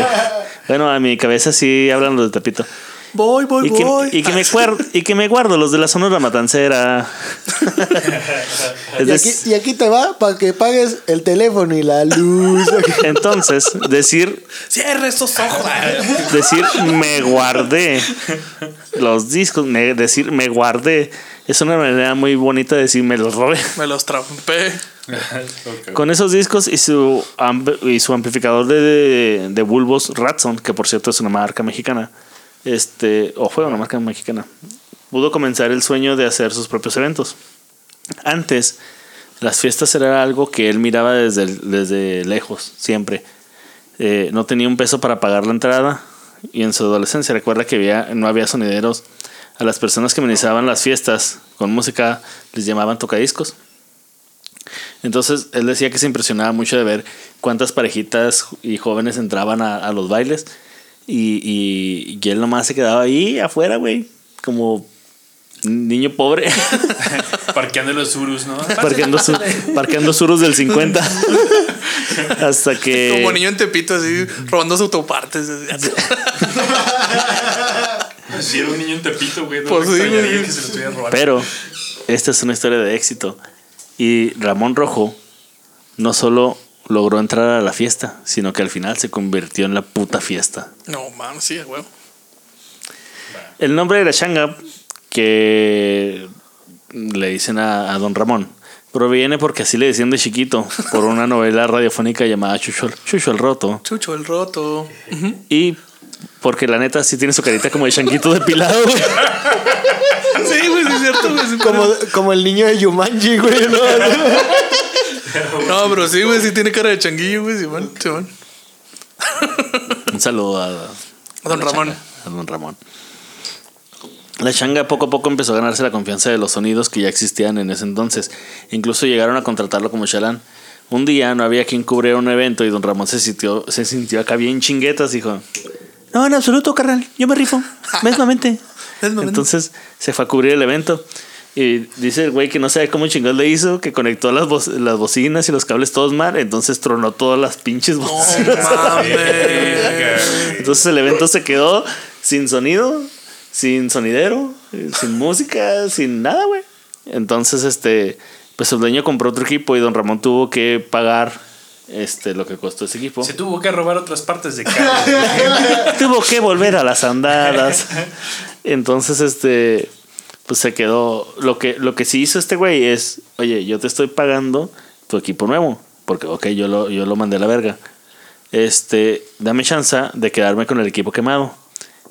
Bueno, a mi cabeza sí hablan los de Tepito. Voy, voy, Y que, voy. y, que me guardo, y que me guardo los de la Sonora Matancera. Y aquí, y aquí te va para que pagues el teléfono y la luz. entonces, decir, Cierra esos ojos. decir me guardé los discos, me- decir me guardé, es una manera muy bonita de decir me los robé. Me los trampé. Con esos discos y su, amp- y su amplificador de, de, de bulbos Ratson, que por cierto es una marca mexicana, este, o fue una marca mexicana, pudo comenzar el sueño de hacer sus propios eventos. Antes, las fiestas era algo que él miraba desde, desde lejos, siempre. Eh, no tenía un peso para pagar la entrada y en su adolescencia recuerda que no había sonideros. A las personas que amenizaban las fiestas con música les llamaban tocadiscos. Entonces él decía que se impresionaba mucho de ver cuántas parejitas y jóvenes entraban a los bailes y, y, y él nomás se quedaba ahí afuera, güey, como niño pobre, Parqueando los surus, ¿no? parqueando, su- parqueando surus del 50 hasta que... Como niño en Tepito, así, robando sus autopartes. así. Si era un niño en Tepito, güey. No Pues sí, güey. que se lo. Pero esta es una historia de éxito. Y Ramón Rojo no solo logró entrar a la fiesta, sino que al final se convirtió en la puta fiesta. No, mames, sí, güey. El nombre de la changa que le dicen a, a don Ramón proviene porque así le decían de chiquito por una novela radiofónica llamada Chucho, el- Chucho el Roto Chucho el roto. Y porque la neta sí tiene su carita como de changuito depilado. Sí, güey, sí es cierto, Como, como el niño de Yumanji, güey. ¿no? No, pero sí, güey, sí tiene cara de changuillo, güey, Simón, Simón. Un saludo a, A don Ramón. changa, a don Ramón. La changa poco a poco empezó a ganarse la confianza de los sonidos que ya existían en ese entonces. Incluso llegaron a contratarlo como chalán. Un día no había quien cubriera un evento y don Ramón se sintió, se sintió acá bien chinguetas. Dijo: No, en absoluto, carnal, yo me rifo. Mesmamente. Entonces se fue a cubrir el evento. Y dice el güey que no sabe cómo chingados le hizo, que conectó las, bo- las bocinas y los cables todos mal, entonces tronó todas las pinches No bocinas. mames. Entonces el evento se quedó sin sonido, sin sonidero, sin música, sin nada, güey. Entonces, este, pues el dueño compró otro equipo y don Ramón tuvo que pagar este, lo que costó ese equipo. Se tuvo que robar otras partes de carro. tuvo que volver a las andadas. Entonces, este, pues se quedó. Lo que, lo que sí hizo este güey es, oye, yo te estoy pagando tu equipo nuevo. Porque, ok, yo lo, yo lo mandé a la verga. Este, dame chance de quedarme con el equipo quemado.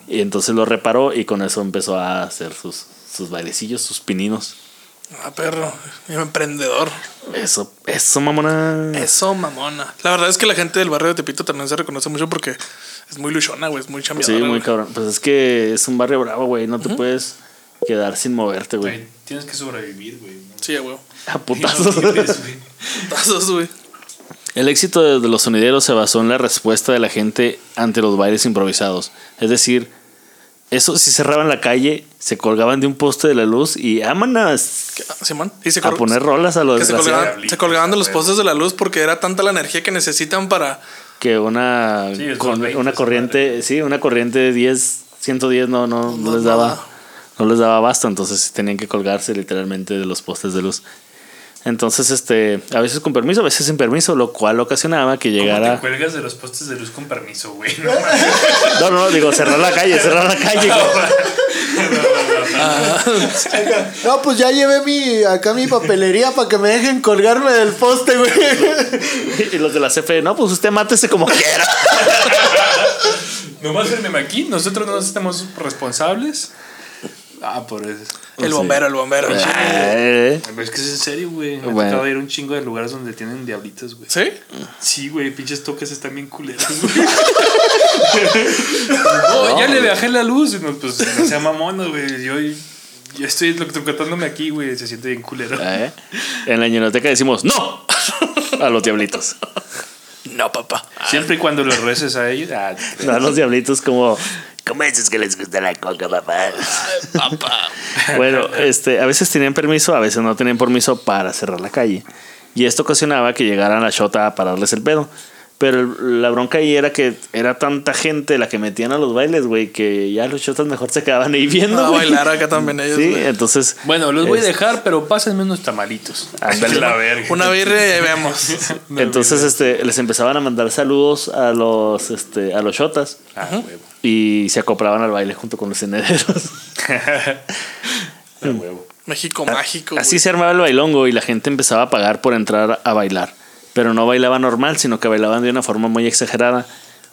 Y entonces lo reparó y con eso empezó a hacer sus, sus bailecillos, sus pininos. Ah, perro. Emprendedor. Eso, eso, mamona. Eso, mamona. La verdad es que la gente del barrio de Tepito también se reconoce mucho porque es muy luchona, güey. Es muy chambeadora. Sí, muy cabrón. Pues es que es un barrio bravo, güey. No te puedes quedar sin moverte, güey. Güey, tienes que sobrevivir, güey. Sí, güey. A Y no putazos. vives, güey. Tazos, güey. El éxito de, los sonideros se basó en la respuesta de la gente ante los bailes improvisados. Es decir, eso si cerraban la calle, se colgaban de un poste de la luz y ámanas Ah, Simón. Y se a poner rolas a los que se colgaban, se colgaban de los postes de la luz porque era tanta la energía que necesitan para. que una, Sí, es con- los 20, una corriente, sí, una corriente de 10, 110 no, no, no No, les nada. daba, no les daba abasto, entonces tenían que colgarse literalmente de los postes de luz. Entonces, este, a veces con permiso, a veces sin permiso, lo cual ocasionaba que ¿Cómo te llegara. cuelgas de los postes de luz con permiso, güey? No, No, no, digo, cerrar la calle, cerrar la calle. No, pues ya llevé mi acá mi papelería para que me dejen colgarme del poste, güey. y los de la CFE, no, pues usted mátese como quiera. Nomás firmeme aquí, nosotros no estamos responsables. Ah, por eso. El bombero, el bombero. Eh, es que es en serio, güey. Me Bueno. ha tocado ir a un chingo de lugares donde tienen diablitos, güey. ¿Sí? Sí, güey, pinches toques están bien culeros, güey. no, ya le bajé la luz. y No, pues no sea mamona, güey. Yo, yo estoy electrocutándome aquí, güey. Se siente bien culero. eh. En la ñonoteca decimos, ¡no! A los diablitos. No, papá. Siempre y cuando los reces a ellos. Ah, No, a los diablitos como... ¿Cómo dices que les gusta la coca, papá? Papá. Bueno, este, a veces tenían permiso, a veces no tenían permiso para cerrar la calle. Y esto ocasionaba que llegaran a Shota a pararles el pedo. Pero la bronca ahí era que era tanta gente la que metían a los bailes, güey, que ya los shotas mejor se quedaban ahí viendo. a bailar acá también ellos. Sí, entonces. Bueno, los voy a dejar, pero pásenme unos tamalitos. Ándale. la verga. Una birria y vemos. Entonces, este, les empezaban a mandar saludos a los, este, a los shotas Ah, huevo. Y se acoplaban al baile junto con los huevo. México mágico. Así güey. se armaba el bailongo y la gente empezaba a pagar por entrar a bailar. Pero no bailaban normal, sino que bailaban de una forma muy exagerada.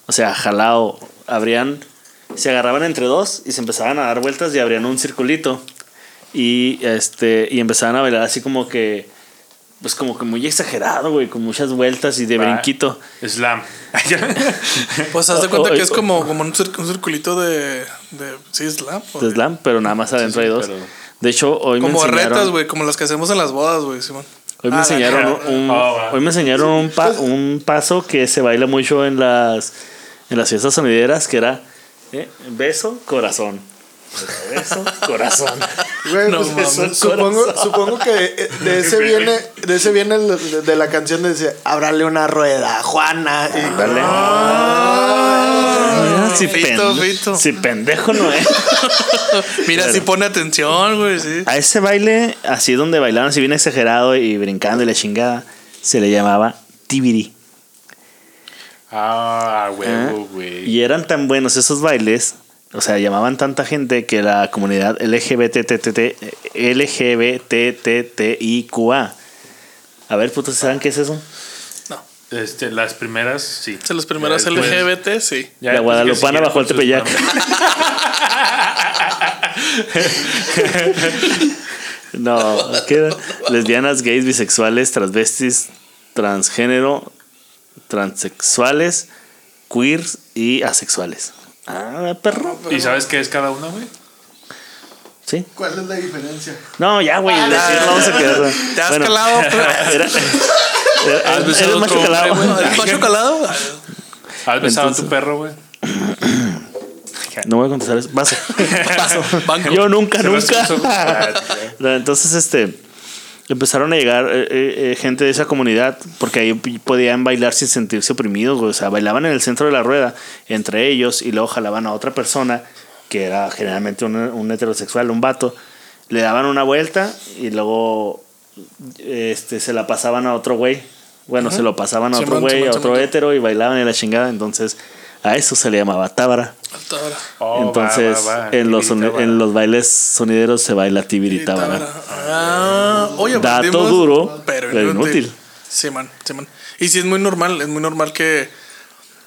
O sea, jalado. Abrían, se agarraban entre dos y se empezaban a dar vueltas y abrían un circulito. Y este, y empezaban a bailar así como que, pues como que muy exagerado, güey, con muchas vueltas y de brinquito. Slam. Pues haz de cuenta que es como, como un, cir- un circulito de, de. Sí, slam. de slam, pero nada más adentro sí, hay dos. pero- De hecho, hoy me Como enseñaron, retas, güey, como las que hacemos en las bodas, güey, Simón. Hoy me Ah, enseñaron un, Ah, hoy me enseñaron un, pa- un paso que se baila mucho en las en las fiestas sonideras que era eh, beso corazón beso corazón Güey, No pues, mames. supongo, supongo que de, de ese viene, de ese viene el- de, de la canción de dice, ábrale una rueda, Juana. Y, Dale. Ah, si, fito, pen- fito. si pendejo no es Mira, si pone atención, güey, sí. a ese baile así donde bailaban así bien exagerado y brincando y la chingada se le llamaba tibiri Ah, ¿eh? huevo, güey. y eran tan buenos esos bailes o sea, llamaban tanta gente que la comunidad LGBTTT LGBTTIQA. A ver, putos, ¿saben qué es eso? No. Este, las primeras, sí. Las primeras Ya LGBT, sí. ya La después guadalupana bajó el siguieron Tepeyac. No, ¿qué era? Lesbianas, gays, bisexuales, transvestis, transgénero, transexuales, queers y asexuales. Ah, perro. ¿Y sabes qué es cada una, güey? Sí. ¿Cuál es la diferencia? No, ya, güey. decir, vamos a quedar. ¿Te has Bueno, calado? Era, era- ¿Has eres besado macho calado. hombre, güey? ¿El macho calado? ¿Has besado a Entonces- tu perro, güey? No voy a contestar eso. Paso. Paso. Banco. Yo nunca, nunca. Ah, No, Entonces, este. Empezaron a llegar eh, eh, eh, gente de esa comunidad porque ahí podían bailar sin sentirse oprimidos. O sea, bailaban en el centro de la rueda entre ellos y luego jalaban a otra persona que era generalmente un, un heterosexual, un vato. Le daban una vuelta y luego este, se la pasaban a otro güey. Bueno, se lo pasaban a otro güey, a otro hetero y bailaban en la chingada. Entonces, a eso se le llamaba tábara. Oh, Entonces, va, va. en, los, en los bailes sonideros se baila tibiritábara. Ah, oye, Dato duro, pero pero inútil. inútil. Sí, man, sí, man. Y sí, es muy normal, es muy normal que.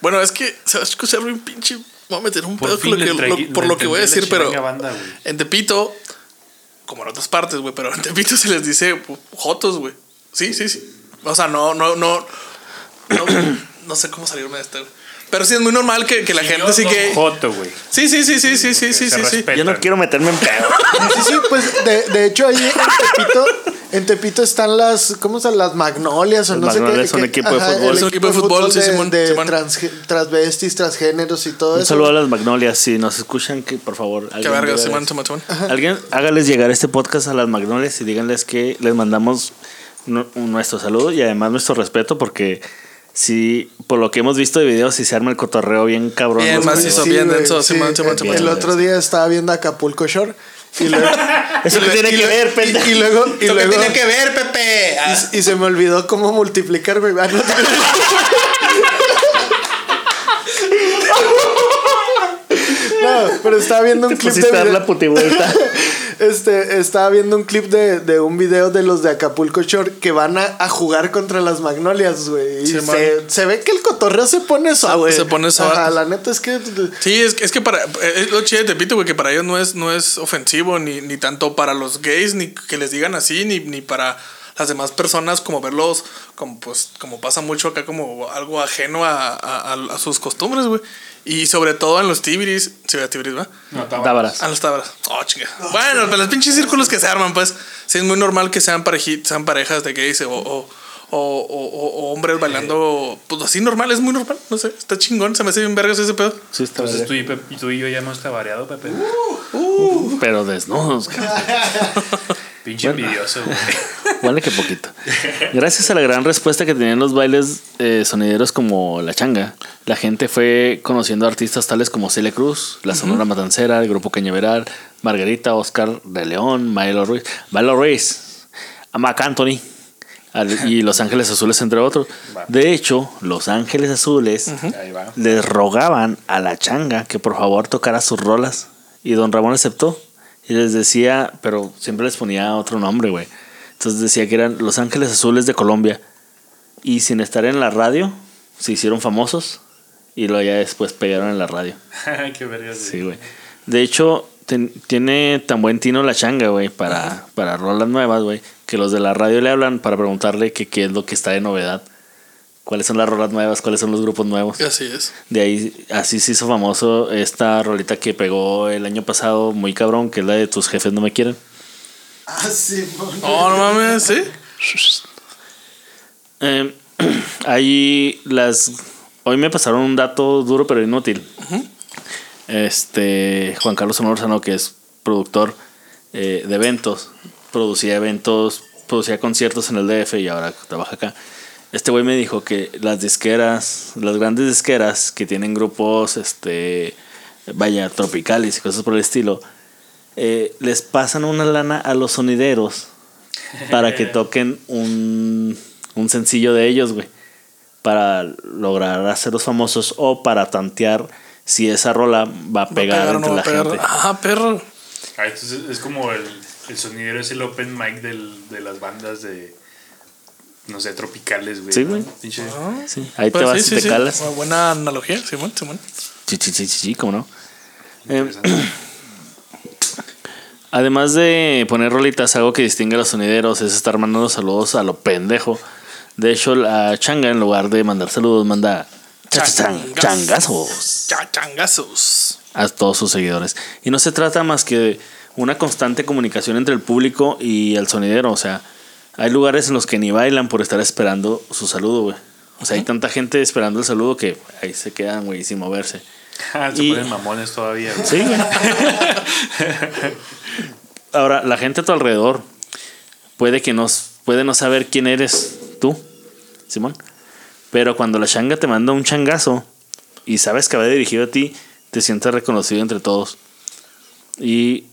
Bueno, es que se va a escuchar bien pinche. Voy a meter un Por pedo lo que, lo- por lo que voy a decir, pero banda, en Tepito, como en otras partes, güey, pero en Tepito se les dice jotos, güey. Sí, sí, sí. O sea, no, no, no. No, no sé cómo salirme de esto. güey. Pero sí es muy normal que, que la gente sí que. Foto, güey. Sí, sí, sí, sí, sí, sí, sí, sí, sí. Yo no quiero meterme en pedo. Sí, sí, pues de, de hecho ahí en Tepito, en Tepito están las, ¿cómo se Las magnolias o Las no sé Magnolias qué. son que- equipo de fútbol. Es un equipo de fútbol, sí, de, Simón, de Simón. transge- transvestis, transgéneros y todo Un eso. saludo a las magnolias. Si nos escuchan, que por favor. Qué alguien verga, Simón. Simón, Simón. Alguien hágales llegar este podcast a las magnolias y díganles que les mandamos nu- nuestro saludo y además nuestro respeto porque si por lo que hemos visto de videos si se arma el cotorreo bien cabrón. Bien macizo, güeyes. bien denso, Simón, el, otro día estaba viendo Acapulco Shore y luego, ¿Eso le- tiene y que ver, y- pendejo? Y, luego, y ¿Esto qué luego tiene que ver, Pepe? Ah, y, y se me olvidó cómo multiplicar, güey. Ah, no pero estaba viendo un Te clip de dar la putivuelta. Este, estaba viendo un clip de, de un video de los de Acapulco Shore que van a, a jugar contra las magnolias, güey. Y Sí, se, se ve que el cotorreo se pone suave. se pone suave. Ajá, la neta es que. Sí, es, que- es que para. Es lo chido de Tepito, güey, que para ellos no es, no es ofensivo, ni, ni tanto para los gays, ni que les digan así, ni, ni para las demás personas, como verlos, como pues, como pasa mucho acá, como algo ajeno a, a, a- a sus costumbres, güey. Y sobre todo en los tibiris, sí, ¿verdad, tibiris, ¿va? No, tábaras. Tábaras. A los tabras. Oh, chinga. Bueno, pero los pinches círculos que se arman, pues, sí es muy normal que sean, pareji- sean parejas de gays o, o, o, o- o- o hombres bailando, pues así normal, es muy normal, no sé, está chingón, se me hace bien vergas ese pedo. Sí, está Entonces tú y, tú y yo ya hemos tabareado, Pepe. Pero desnudos. Pinche envidioso, güey. Vale que poquito. Gracias a la gran respuesta que tenían los bailes eh, sonideros como La Changa, la gente fue conociendo artistas tales como Celia Cruz, La Sonora Matancera, el Grupo Cañaveral, Margarita, Oscar de León, Milo Ruiz, Milo Ruiz, Mac Anthony al- y Los Ángeles Azules, entre otros. De hecho, Los Ángeles Azules les rogaban a La Changa que por favor tocara sus rolas y don Ramón aceptó. Y les decía, pero siempre les ponía otro nombre, güey. Entonces decía que eran Los Ángeles Azules de Colombia. Y sin estar en la radio, se hicieron famosos. Y luego ya después pegaron en la radio. Qué verga. Sí, güey. De hecho, ten- tiene tan buen tino la changa, güey, para, para rolas nuevas, güey, que los de la radio le hablan para preguntarle que qué es lo que está de novedad. ¿Cuáles son las rolas nuevas? ¿Cuáles son los grupos nuevos? Y así es. De ahí, así se hizo famoso esta rolita que pegó el año pasado, muy cabrón, que es la de Tus jefes no me quieren. Ah, sí. Oh, no mames, sí. Eh, ahí las. Hoy me pasaron un dato duro pero inútil. Este. Juan Carlos Sonorzano, que es productor eh, de eventos, producía eventos, producía conciertos en el DF y ahora trabaja acá. Este güey me dijo que las disqueras, las grandes disqueras que tienen grupos, este, vaya, tropicales y cosas por el estilo, eh, les pasan una lana a los sonideros para que toquen un, un sencillo de ellos, güey. Para lograr hacerlos famosos o para tantear si esa rola va a Va a pegar entre no la pegar. gente. Ah, perro. Ah, entonces es como el, el sonidero, es el open mic del, de las bandas de, no sé, tropicales, güey. Sí, güey. Pinche- Sí, ahí Pues te vas sí, y sí, te sí. calas. Una buena analogía, Simón, Simón. Sí, sí, sí, sí, sí, cómo no. Eh, interesante. Además de poner rolitas, algo que distingue a los sonideros es estar mandando saludos a lo pendejo. De hecho, la changa, en lugar de mandar saludos, manda changazos Cha- Changazos. a todos sus seguidores. Y no se trata más que de una constante comunicación entre el público y el sonidero. O sea, hay lugares en los que ni bailan por estar esperando su saludo, güey. O sea, hay tanta gente esperando el saludo que ahí se quedan, güey, sin moverse. Ah, se y- ponen mamones todavía. güey. Sí, güey. Ahora, la gente a tu alrededor puede que no, puede no saber quién eres tú, Simón. Pero cuando la changa te manda un changazo y sabes que va dirigido a ti, te sientes reconocido entre todos. Y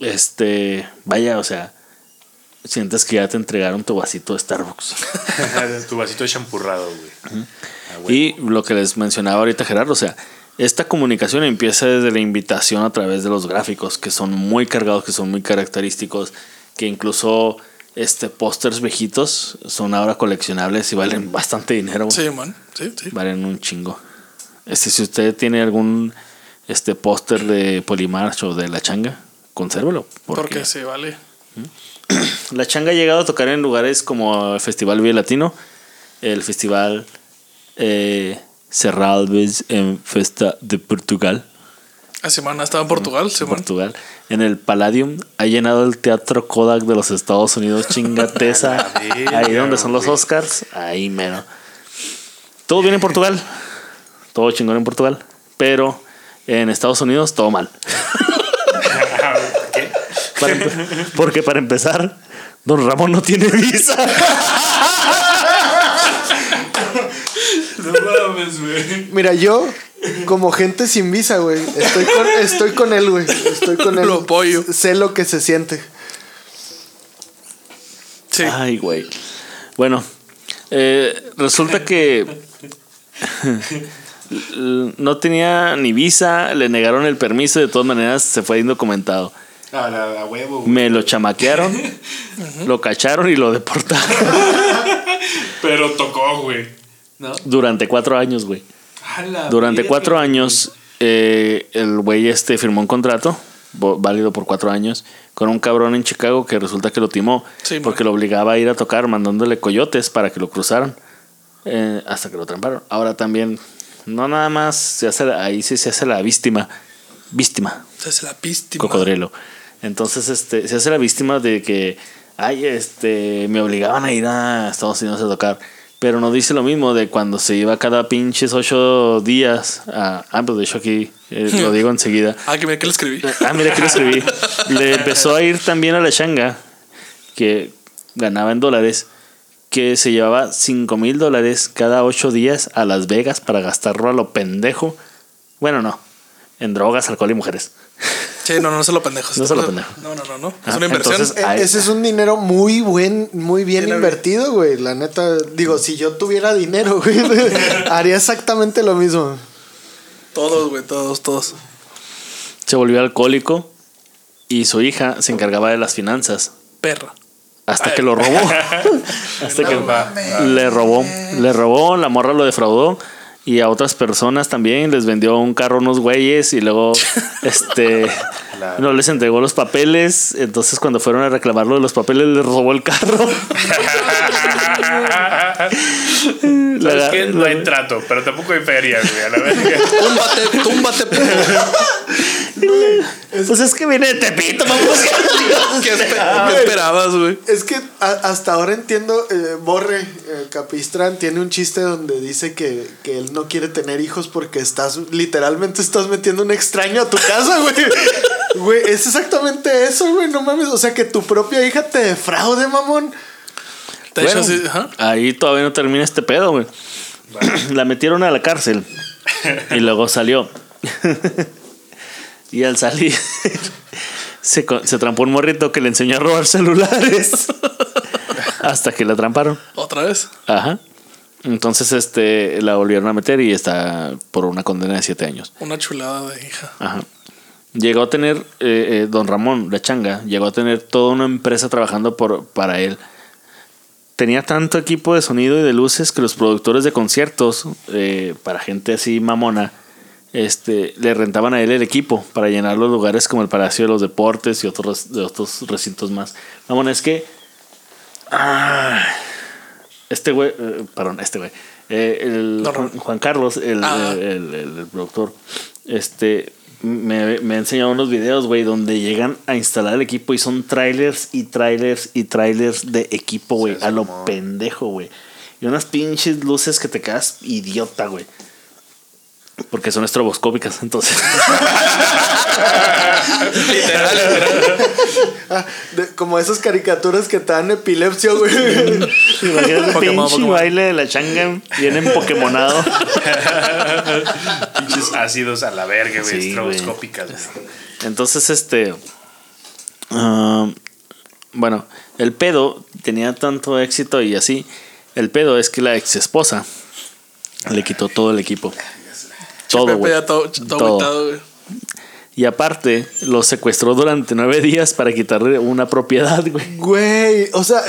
este, vaya, o sea, sientes que ya te entregaron tu vasito de Starbucks. tu vasito de champurrado, güey. Y lo que les mencionaba ahorita Gerardo, o sea, esta comunicación empieza desde la invitación a través de los gráficos, que son muy cargados, que son muy característicos, que incluso este pósters viejitos son ahora coleccionables y valen bastante dinero. güey. Simón, sí, sí. Valen un chingo. Este, si usted tiene algún este póster de Polimarch o de La Changa, consérvelo. Porque Porque sí, vale. La changa ha llegado a tocar en lugares como el Festival Vía Latino, el Festival eh, Serralves en Festa de Portugal. Ah, Simón, estaba en Portugal, en. Portugal. En el Palladium ha llenado el Teatro Kodak de los Estados Unidos, chingateza. ahí donde son los Oscars, ahí mero. Todo bien en Portugal, todo chingón en Portugal, pero en Estados Unidos todo mal. Porque para empezar, Don Ramón no tiene visa. No mames, güey. Mira, yo, como gente sin visa, güey, estoy con, estoy con él, güey. Estoy con él. Lo apoyo. Sé lo que se siente. Sí. Ay, güey. Bueno, eh, resulta que no tenía ni visa, le negaron el permiso, de todas maneras se fue indocumentado. A la a huevo, güey. Me lo chamaquearon, lo cacharon y lo deportaron Pero tocó, güey. ¿No? durante cuatro años, güey. Durante cuatro años, eh, el güey este firmó un contrato válido por cuatro años con un cabrón en Chicago que resulta que lo timó Sí, porque lo obligaba a ir a tocar mandándole coyotes para que lo cruzaran eh, hasta que lo tramparon. Ahora también, no nada más se hace la- ahí sí se hace la víctima, víctima, Es la víctima. cocodrilo. Entonces, este, se hace la víctima de que, ay, este, me obligaban a ir a Estados Unidos a tocar. Pero no dice lo mismo de cuando se iba cada pinches ocho días a... Ah, pues de hecho aquí eh, lo digo enseguida. Ah, que mira que le escribí. Ah, mira que lo escribí. Le empezó a ir también a la changa, que ganaba en dólares, que se llevaba 5 mil dólares cada ocho días a Las Vegas para gastarlo a lo pendejo. Bueno, no. En drogas, alcohol y mujeres. Sí, no, no se lo pendejo. No se lo pendejo. No, no, no, no. Es Ah, una inversión. entonces- E-. Ese es un dinero muy buen, muy bien invertido, güey. La neta, digo, si yo tuviera dinero, güey, haría exactamente lo mismo. Todos, güey, todos, todos. Se volvió alcohólico y su hija se encargaba de las finanzas. Perra. Hasta que lo robó. Hasta que le robó. Le robó, la morra lo defraudó. Y a otras personas también les vendió un carro a unos güeyes y luego este no les entregó los papeles. Entonces cuando fueron a reclamarlo de los papeles les robó el carro. ¿Sabes La- qué? No hay trato, pero tampoco hay feria, güey. A la verga. Túmbate, Pues es que viene de Tepito, vamos. ¿Qué, qué esperabas, güey? Es que hasta ahora entiendo, eh, Borre eh, Capistrán tiene un chiste donde dice que, que él no quiere tener hijos porque estás, literalmente estás metiendo un extraño a tu casa, güey. Güey, es exactamente eso, güey, no mames. O sea, que tu propia hija te defraude, mamón. Te Bueno, así, ahí todavía no termina este pedo, güey. La metieron a la cárcel y luego salió. y al salir se, se trampó un morrito que le enseñó a robar celulares. Hasta que la tramparon. Otra vez. Ajá. Entonces este la volvieron a meter y está por una condena de siete años. Una chulada de hija. Ajá. Llegó a tener, eh, eh, don Ramón, la changa, llegó a tener toda una empresa trabajando por, para él. Tenía tanto equipo de sonido y de luces que los productores de conciertos, eh, para gente así mamona, este, le rentaban a él el equipo para llenar los lugares como el Palacio de los Deportes y otros, de otros recintos más. Mamón, es que... ah, este güey, eh, perdón, este güey. eh, el No, no. Juan, Juan Carlos, el, Ah. el- el- el- el productor, este, me, me ha enseñado unos videos, güey, donde llegan a instalar el equipo y son trailers y trailers y trailers de equipo, güey, a lo pendejo, güey. Y unas pinches luces que te quedas idiota, güey. Porque son estroboscópicas, entonces. Literal, literal. Ah, de- como esas caricaturas que te dan epilepsia, güey. Imagínate el Pokémon, pinche Pokémon. baile de la changa bien empokemonado. Pinches ácidos a la verga, güey. Sí, estroboscópicas, güey. Entonces, este. ah, bueno, el pedo tenía tanto éxito y así. El pedo es que la ex esposa le quitó todo el equipo. Todo, güey. ya todo, todo Todo. Y aparte, lo secuestró durante nueve días para quitarle una propiedad, güey. Güey, o sea,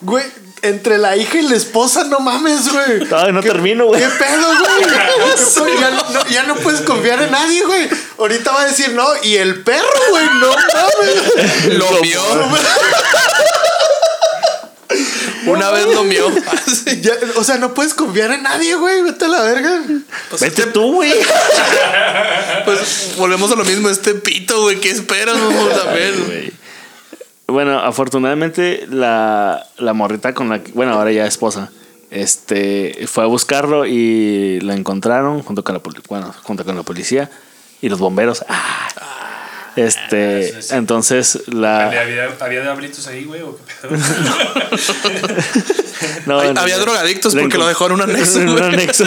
güey, entre la hija y la esposa, no mames, güey. No ¿Qué- termino, güey. ¿Qué pedo, güey? Ya, no, ya no puedes confiar en nadie, güey. Ahorita va a decir no. Y el perro, güey, no mames. Lo mío. Una vez lo mío. Ya, o sea, no puedes confiar en nadie, güey. Vete a la verga. Pues, Vete este- tú, güey. pues volvemos a lo mismo. Este pito, güey. ¿Qué esperas, mamón? También. Güey. Bueno, afortunadamente la, la morrita con la que, bueno, ahora ya esposa, este, fue a buscarlo y la encontraron junto con la, bueno, junto con la policía y los bomberos. Ah. Este, Ah, sí, sí. entonces ¿Había, la había, había diablitos ahí, güey? ¿O qué pedo? no, no, había no. drogadictos porque lo dejó en un anexo, en un anexo.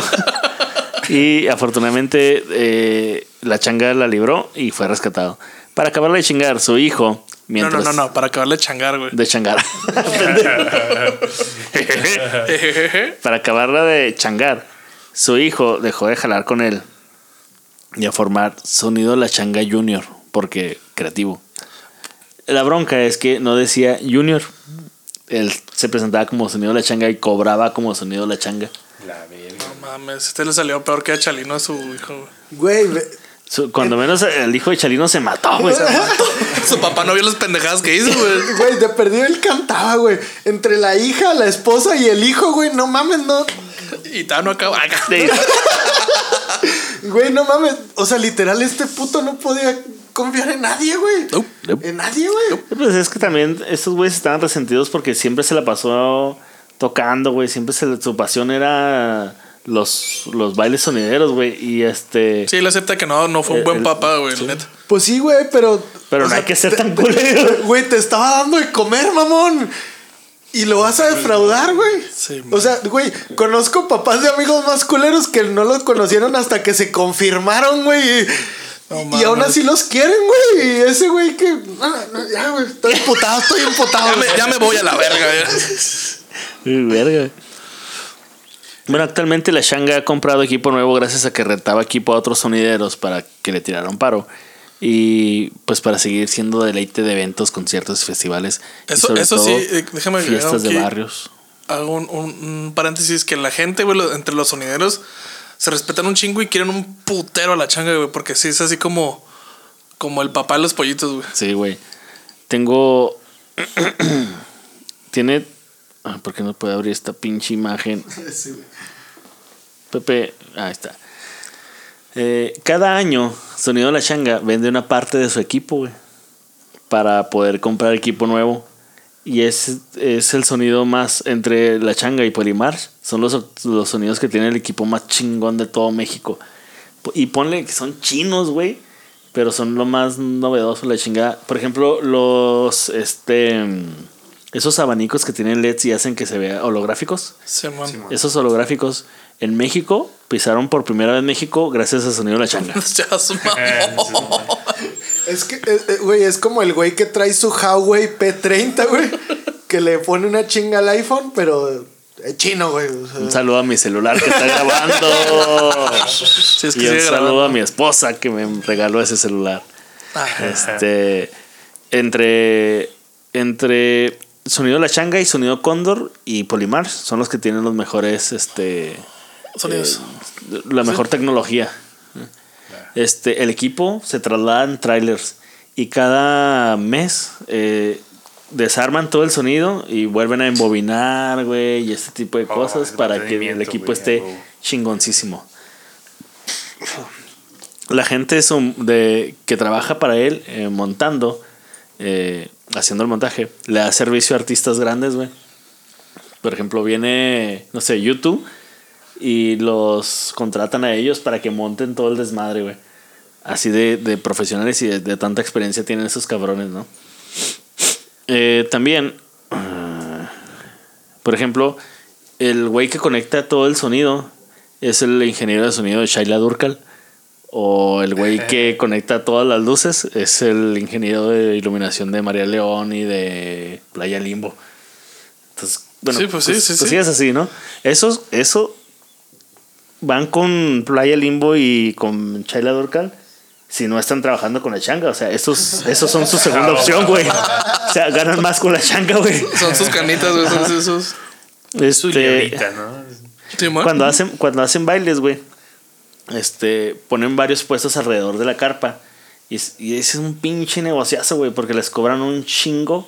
Y afortunadamente eh, la changa la libró y fue rescatado. Para acabarle de chingar, su hijo, No, mientras no, no, no. Para acabarle de changar, güey. de changar. Para acabarla de changar, su hijo dejó de jalar con él y a formar Sonido La Changa Junior, porque creativo. La bronca es que no decía Junior. Él se presentaba como Sonido La Changa y cobraba como Sonido La Changa. La verga. No mames. Este le salió peor que a Chalino a su hijo, güey. Cuando menos el hijo de Chalino se mató, güey. Su papá no vio las pendejadas que hizo, güey. güey, de perdido él cantaba, güey. Entre la hija, la esposa y el hijo, güey. No mames, no. Y tal, no acaba. Sí. Güey, no mames. O sea, literal, este puto no podía confiar en nadie, güey. Nope. En nadie, güey. Pues es que también estos güeyes estaban resentidos porque siempre se la pasó tocando, güey. Siempre se, su pasión era los, los bailes sonideros, güey. Y este. Sí, él acepta que no, no fue un Eh, buen el- papá, güey, neta. Pues sí, güey, pero. Pero no sea, hay que ser te- tan culero. Güey, te estaba dando de comer, mamón. Y lo vas a defraudar, güey. Sí, o sea, güey, conozco papás de amigos más culeros que no los conocieron hasta que se confirmaron, güey. y- No y aún así los quieren, güey. Y ese güey que. no, no, ya, güey. Estoy imputado, estoy imputado. Ya me, ya me voy a la verga. Uy, verga. Bueno, actualmente la Shanga ha comprado equipo nuevo gracias a que retaba equipo a otros sonideros para que le tiraran paro. Y pues para seguir siendo deleite de eventos, conciertos y festivales. y Eso- sobre eso todo, sí, eh, déjame agregar Fiestas de barrios. Hago un, un- paréntesis que la gente, güey, entre los sonideros se respetan un chingo y quieren un putero a la changa, güey, porque sí es así como como el papá de los pollitos, güey. Sí, güey. Tengo. Tiene. Ah, ¿Por qué no puede abrir esta pinche imagen? Pepe. Ahí está. Eh, cada año, Sonido La Changa vende una parte de su equipo, güey. Para poder comprar equipo nuevo. Y es, es el sonido más entre La Changa y Polimar. Son los, los sonidos que tiene el equipo más chingón de todo México. Y ponle que son chinos, güey. Pero son lo más novedoso, la chingada. Por ejemplo, los. Este. Esos abanicos que tienen LEDs y hacen que se vea holográficos. Sí, man. Esos holográficos en México pisaron por primera vez México gracias a Sonido La Changa. Mamón. Es que, eh, eh, güey, es como el güey que trae su Huawei P30, güey. Que le pone una chinga al iPhone, pero es chino, güey. o sea. Un saludo a mi celular que está grabando. Sí, es que y un saludo a mi esposa que me regaló ese celular. Ah, Este, entre, entre Sonido La Changa y Sonido Cóndor y Polimar son los que tienen los mejores, este, Sonidos. la mejor tecnología. Este, el equipo se traslada en trailers y cada mes eh, desarman todo el sonido y vuelven a embobinar, güey, y este tipo de Oh, cosas para que el equipo esté huevo. chingoncísimo. La gente son- de, que trabaja para él eh, montando, eh, haciendo el montaje, le da servicio a artistas grandes, güey. Por ejemplo, viene, no sé, YouTube y los contratan a ellos para que monten todo el desmadre, güey. Así de, de profesionales y de, de tanta experiencia tienen esos cabrones, ¿no? Eh, también, ah, por ejemplo, el güey que conecta todo el sonido es el ingeniero de sonido de Shaila Durkal. O el güey que conecta todas las luces es el ingeniero de iluminación de María León y de Playa Limbo. Entonces, bueno, Sí, pues sí, sí, sí. es así, ¿no? Esos, eso van con Playa Limbo y con Shaila Durkal si no están trabajando con la changa. O sea, esos, esos son su segunda opción, güey. O sea, ganan más con la changa, güey. Son sus canitas, güey. Son esos. Su Este, librita, ¿no? Cuando hacen, cuando hacen bailes, güey, este, ponen varios puestos alrededor de la carpa. Y, es- y ese es un pinche negociazo, güey, porque les cobran un chingo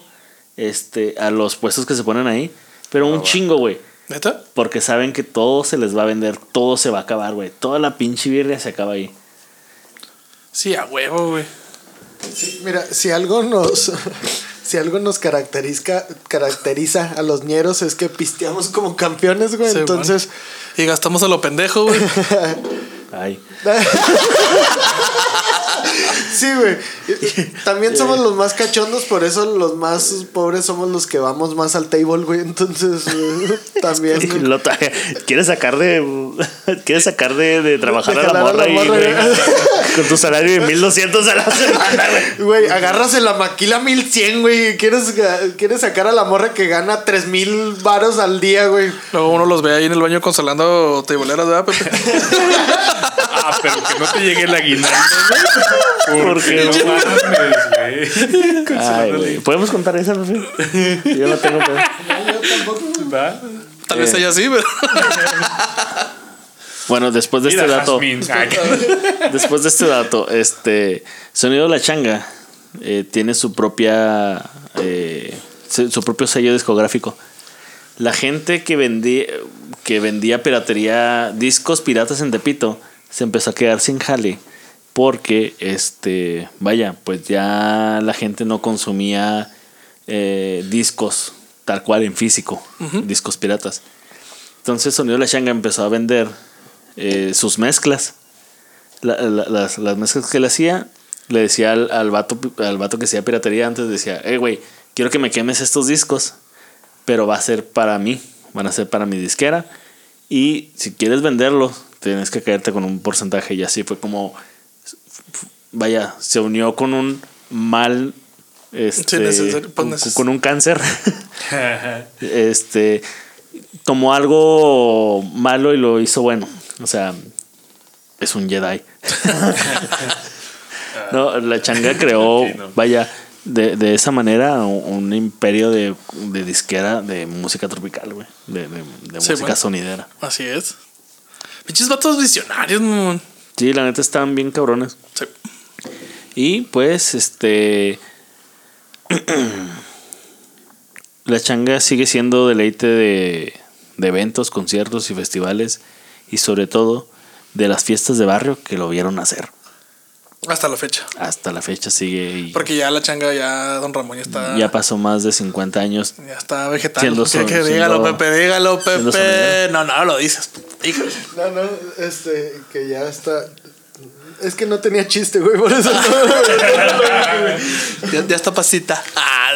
este, a los puestos que se ponen ahí. Pero un chingo, güey. ¿Neta? Porque saben que todo se les va a vender, todo se va a acabar, güey. Toda la pinche birria se acaba ahí. Sí, a huevo, güey. Mira, si algo nos. Si algo nos caracteriza, caracteriza a los ñeros es que pisteamos como campeones, güey. Sí, Entonces, Y gastamos a lo pendejo, güey. Ay. sí, güey. También somos los más cachondos, por eso los más pobres somos los que vamos más al table, güey. Entonces, también. ¿Quieres sacar de. ¿Quieres sacar de, de trabajar De a la morra la y, morra, güey, con tu salario de 1200 a la semana, güey? Güey, agarras en la maquila 1100, güey. Quieres, quieres sacar a la morra que gana 3000 varos al día, güey. Luego uno los ve ahí en el baño consolando teiboleras, ¿verdad, Pepe? Ah, pero que no te llegue el aguinaldo, güey. Porque Porque no mames, güey. Ay, güey. ¿Podemos contar esa, no sé? Yo no tengo pedo. ¿Va? Tal vez Eh. ella sí, pero. Bueno, después de Mira, este dato. Después de este dato, este Sonido La Changa eh, tiene su propia eh, su su propio sello discográfico. La gente que vendía que vendía piratería, discos piratas en Tepito, se empezó a quedar sin jale porque este, vaya, pues ya la gente no consumía eh, discos tal cual en físico, discos piratas. Entonces Sonido La Changa empezó a vender eh, sus mezclas la- la- las, las mezclas que le hacía, le decía al, al, vato, al vato que hacía piratería antes, decía, eh, güey, quiero que me quemes estos discos, pero va a ser para mí, van a ser para mi disquera, y si quieres venderlos, tienes que caerte con un porcentaje, y así fue como, vaya, se unió con un mal, este, necesario, pues, con, con un cáncer, este, tomó algo malo y lo hizo bueno, o sea, es un Jedi. no, la changa creó, Sí, vaya, de, de esa manera un, un imperio de, de disquera de música tropical, güey. De, de- de Sí, música bueno. sonidera. Así es. Pinches vatos visionarios, mamón. Sí, la neta están bien cabrones. Sí. Y pues, este. la changa sigue siendo deleite de, de eventos, conciertos y festivales. Y sobre todo de las fiestas de barrio que lo vieron hacer. Hasta la fecha. Hasta la fecha sigue. Y Porque ya la changa, ya Don Ramón ya está. ya pasó más de 50 años. Ya está vegetal. Siendo Que- son- que dígalo, siendo- Pepe, dígalo, Pepe. No, no, lo dices. Dígalo. No, no, este, que ya está. Es que no tenía chiste, güey, por eso no. Ya, ya está pasita. Ah,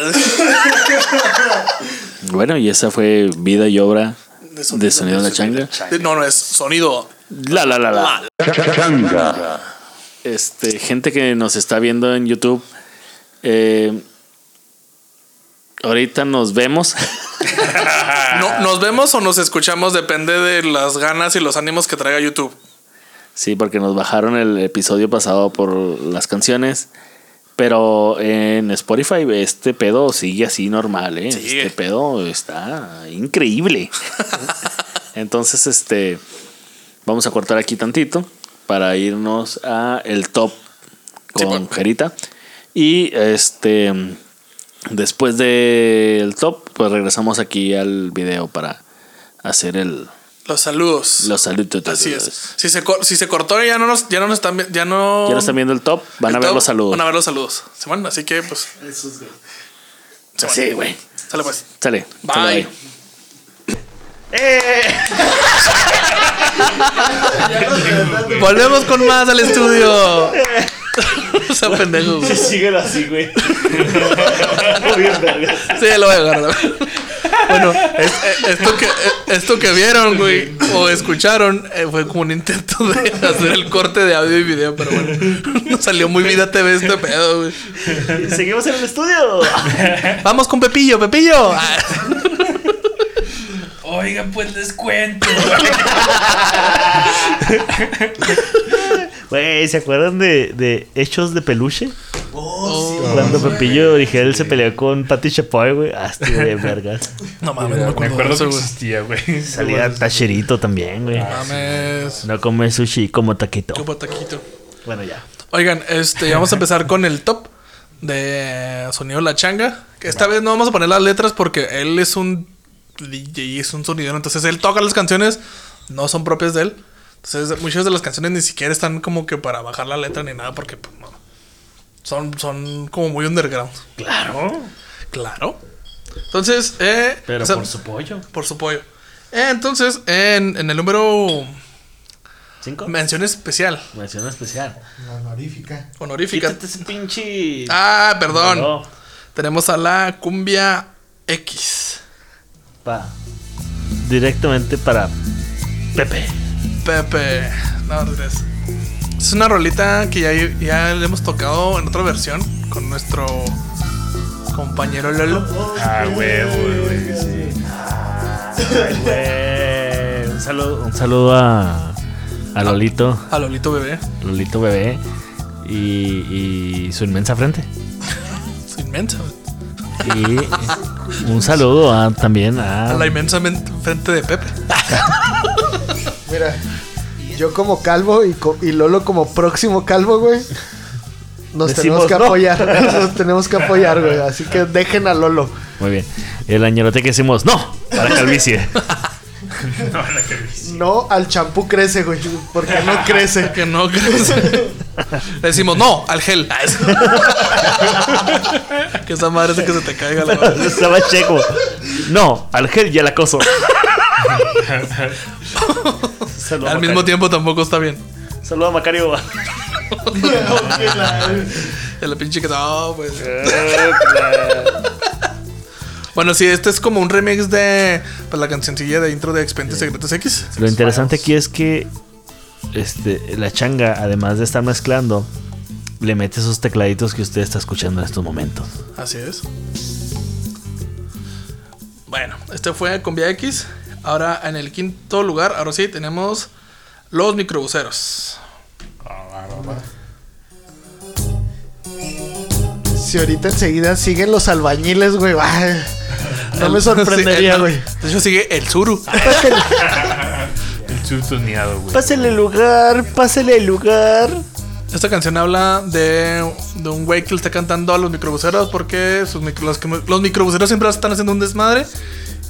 Bueno, y esa fue vida y obra De de Sonido Sonido, La Changa. no, no es sonido. La, la, la, la. La. Este, gente que nos está viendo en YouTube. eh, ahorita nos vemos. No, ¿Nos vemos o nos escuchamos? Depende de las ganas y los ánimos que traiga YouTube. sí, porque nos bajaron el episodio pasado por las canciones. Pero en Spotify este pedo sigue así normal, ¿eh? Este pedo está increíble. Entonces, este, vamos a cortar aquí tantito para irnos a el top Sí, con bueno. Jerita. Y este, después del top, pues regresamos aquí al video para hacer el, Los saludos. los saludos. Así es. Si se, cor- si se cortó y ya no nos, ya no nos están ya no. Ya no están viendo el top, van el a ver top, los saludos. Van a ver los saludos. Simón, así que pues. Simón. Sí, güey. Sale pues. Sale. Bye. sale, Volvemos con más al estudio. o sea, pendejo. güey. Síguelo así, güey. Sí, lo voy a agarrar. Bueno, es- eh, esto, que, eh, esto que vieron, güey, o escucharon, eh, fue como un intento de hacer el corte de audio y video, pero bueno, nos salió muy vida TV este pedo, güey. Seguimos en el estudio. Vamos con Pepillo, Pepillo. Ah. Oigan, pues les cuento. Güey, ¿se acuerdan de, de Hechos de Peluche? Oh, Cuando Pepillo original se peleó con Pati Chapoy, güey. Ah, estuvo de vergas. No mames, no me Me acuerdo, acuerdo de eso, que güey. existía, güey. Salía Tacherito también, güey. Mames. No come sushi como taquito. Chupa taquito. Bueno, ya. Oigan, este, vamos a empezar con el top de Sonido La Changa. Que esta vez no vamos a poner las letras porque él es un DJ, es un sonidero. Entonces él toca las canciones, no son propias de él. Entonces muchas de las canciones ni siquiera están como que para bajar la letra ni nada porque pues, no. Son, son como muy underground. Claro. Claro. Entonces, eh, Pero o sea, por su pollo. por su pollo. Eh, entonces, en, en el número ¿Cinco? mención especial, Mención especial. Honorífica. honorífica. Quítate ese pinche. Ah, perdón. No. Tenemos a la cumbia X. Pa. Directamente para Pepe. Pepe. No. Es una rolita que ya, ya le hemos tocado en otra versión con nuestro compañero Lolo. Ah, huevo, güey. Sí. Ay, güey. Un saludo, un saludo a, a Lolito, A Lolito Bebé. Lolito bebé y, y su inmensa frente. Es inmensa. Y un saludo a, también A a. la inmensa men- frente de Pepe. Mira, yo como calvo y, co- y Lolo como próximo calvo, güey. Nos Decimos tenemos que no. apoyar. Nos tenemos que apoyar, güey. Así que dejen a Lolo. Muy bien. El añerote que decimos, no, para calvicie. No al champú crece, güey. Porque no crece. Que no crece. Le decimos no al gel. Ah, que esa madre es de que se te caiga la madre. Estaba checo. No, al gel y al acoso. Saludo Al mismo tiempo tampoco está bien. Saludo a Macario. De la pinche que no, pues. Bueno, sí, este es como un remix de pues, la cancioncilla de intro de Expedientes Secretos X. Lo interesante aquí es que este, la changa, además de estar mezclando, le mete esos tecladitos que usted está escuchando en estos momentos. Así es. Bueno, este fue con Vía X. Ahora en el quinto lugar, ahora sí, tenemos los microbuseros. Si ahorita enseguida siguen los albañiles, güey. ay, No me sorprendería, güey. De hecho, sigue el Zuru. El chutoneado, güey. Pásele el lugar, pásele el lugar. Esta canción habla de, de un güey que le está cantando a los microbuseros porque sus micro- los, los microbuseros siempre están haciendo un desmadre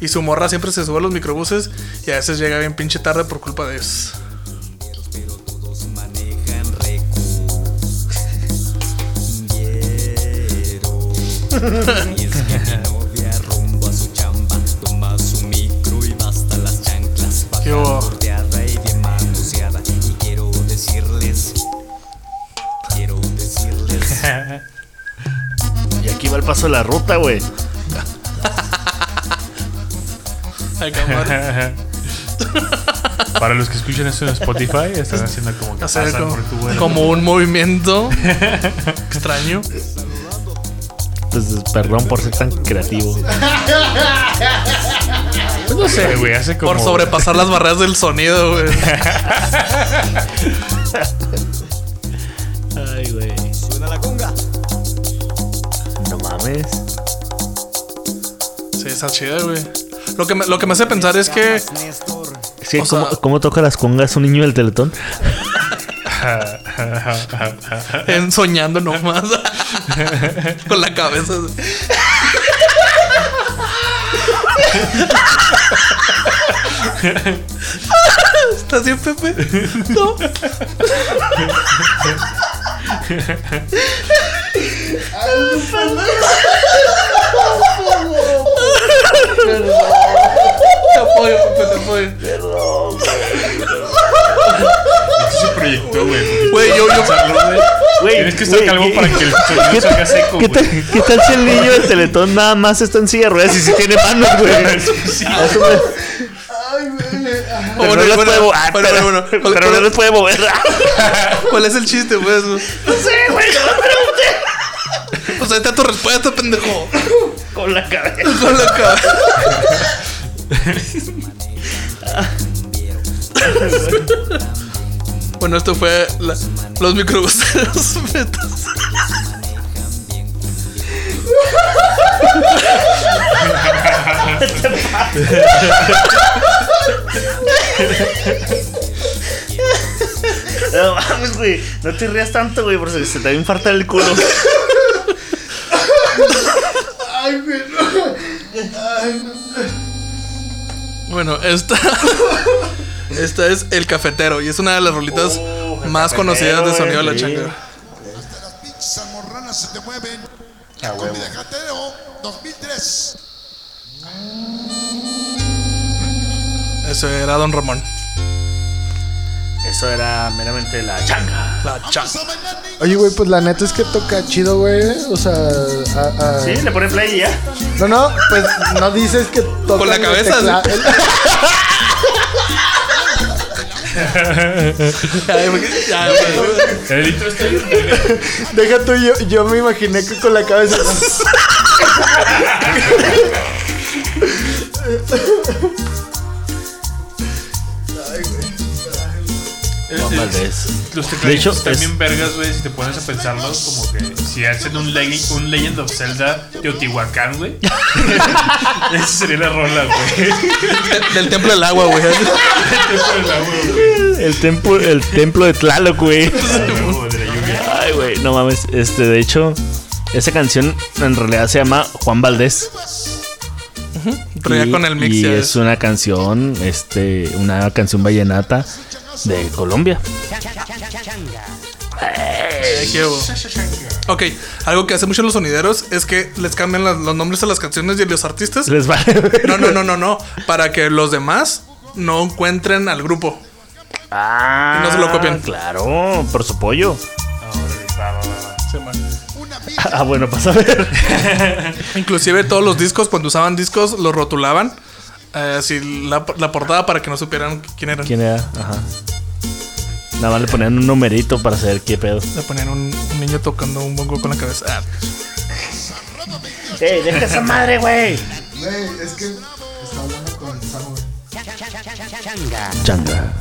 y su morra siempre se sube a los microbuses y a veces llega bien pinche tarde por culpa de eso. Y bien manoseada. Y quiero decirles, quiero decirles. Y aquí va el paso de la ruta, güey. Para los que escuchan esto en Spotify, están haciendo como que Hacer pasan como, por tu vuelo. como un movimiento extraño. Pues perdón por ser tan creativo. No sé, güey, hace como. Por sobrepasar las barreras del sonido, güey. Ay, güey. Suena la conga. No mames. Sí, está chida, güey. Lo que, me, lo que me hace pensar es que Néstor. Es que, O ¿cómo, sea- cómo toca las congas un niño del teletón? en soñando nomás. Con la cabeza. ¿Estás bien, Pepe? No. Te apoyo, Pepe, te apoyo. Se proyectó, güey. Güey, yo, yo, Güey, Tienes que estar güey, calvo ¿qué- para que el sonido ¿Qué, salga seco, ¿qué güey. tal, ¿Qué tal si el niño del teletón nada más está en silla de ruedas y si tiene manos, güey? Eso me- Pero Bueno, no las bueno, puede mo- bueno, pero- bueno, bueno. pero no las puede mover. ¿Cuál es el chiste, pues? No sé, güey. O sea, está tu respuesta, pendejo. Con la cabeza. Con la cabeza. Bueno, esto fue la- los microbuseros metas. No mames, güey. No te rías tanto, güey, porque se te va a infartar el culo. Ay, güey, no. Ay, no. Bueno, esta. Esta es El Cafetero y es una de las rolitas Oh, más Cafetero, conocidas de Sonido de la. Changa. Las pinches almorranas se te mueven. Ah, Con mi dejatero 2003. Eso era Don Ramón. Eso era meramente la changa. La changa. Oye, güey, pues la neta es que toca chido, güey. O sea, a- a- Sí, le ponen play y ya. no, no, pues no dices que toca Con la cabeza, El intro está bien. Deja tú, yo, yo me imaginé que con la cabeza. Los De tecladitos hecho, están es- bien vergas, güey, si te pones a pensarlos, como que si hacen un, Legend, un Legend of Zelda Teotihuacán, güey. Esa sería la rola, güey. Del- Del templo del agua, güey. El templo, el templo de Tlaloc, güey. De. Ay, güey, no mames. Este, de hecho, esa canción en realidad se llama Juan Valdés. Pero ya Y- con el mix Y es una canción, este, una canción vallenata de Colombia. Ay, qué hubo. Ok, algo que hacen mucho los sonideros es que les cambian las- los nombres a las canciones y a los artistas. Les vale. No, no, no, no, no. Para que los demás no encuentren al grupo. Ah, No se lo copian. Claro, por su pollo. Va, va, va, va. Ah, bueno, pasa a ver. Inclusive todos los discos, cuando usaban discos, los rotulaban. eh, así la, la portada para que no supieran quién eran. ¿Quién era? Ajá. Nada más le ponían un numerito para saber qué pedo. Le ponían un, un niño tocando un bongo con la cabeza. Ah, ¡Ey, deja esa madre, güey! Güey, es que está hablando con Samu, güey. Changa.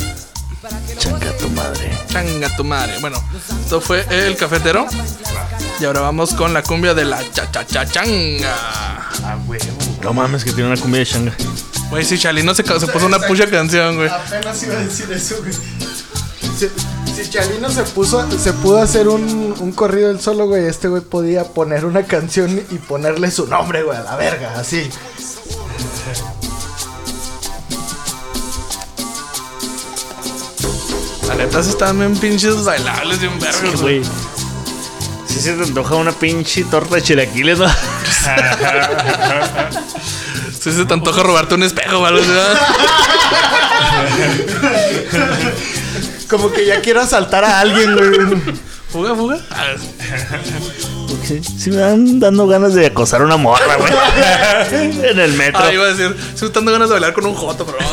Changa tu madre. changa tu madre. Bueno, esto fue el cafetero. Y ahora vamos con la cumbia de la cha cha cha changa. Ah, huevo. No mames, que tiene una cumbia de changa. Güey, si Chalino se, se puso una pucha canción, güey. Apenas iba a decir eso, güey. Si, si Chalino se puso, se pudo hacer un, un corrido del solo, güey, este güey podía poner una canción y ponerle su nombre, güey, a la verga, así. La neta, sí están bien pinches bailables y un vergo. Sí, güey. Si se te antoja una pinche torta de chilaquiles, ¿no? Si se te antoja robarte un espejo ¿verdad? Como que ya quiero asaltar a alguien, güey. Fuga, fuga. Sí me dan dando ganas de acosar a una morra, güey. en el metro. Ah, iba a decir, estoy dando ganas de bailar con un joto, pero.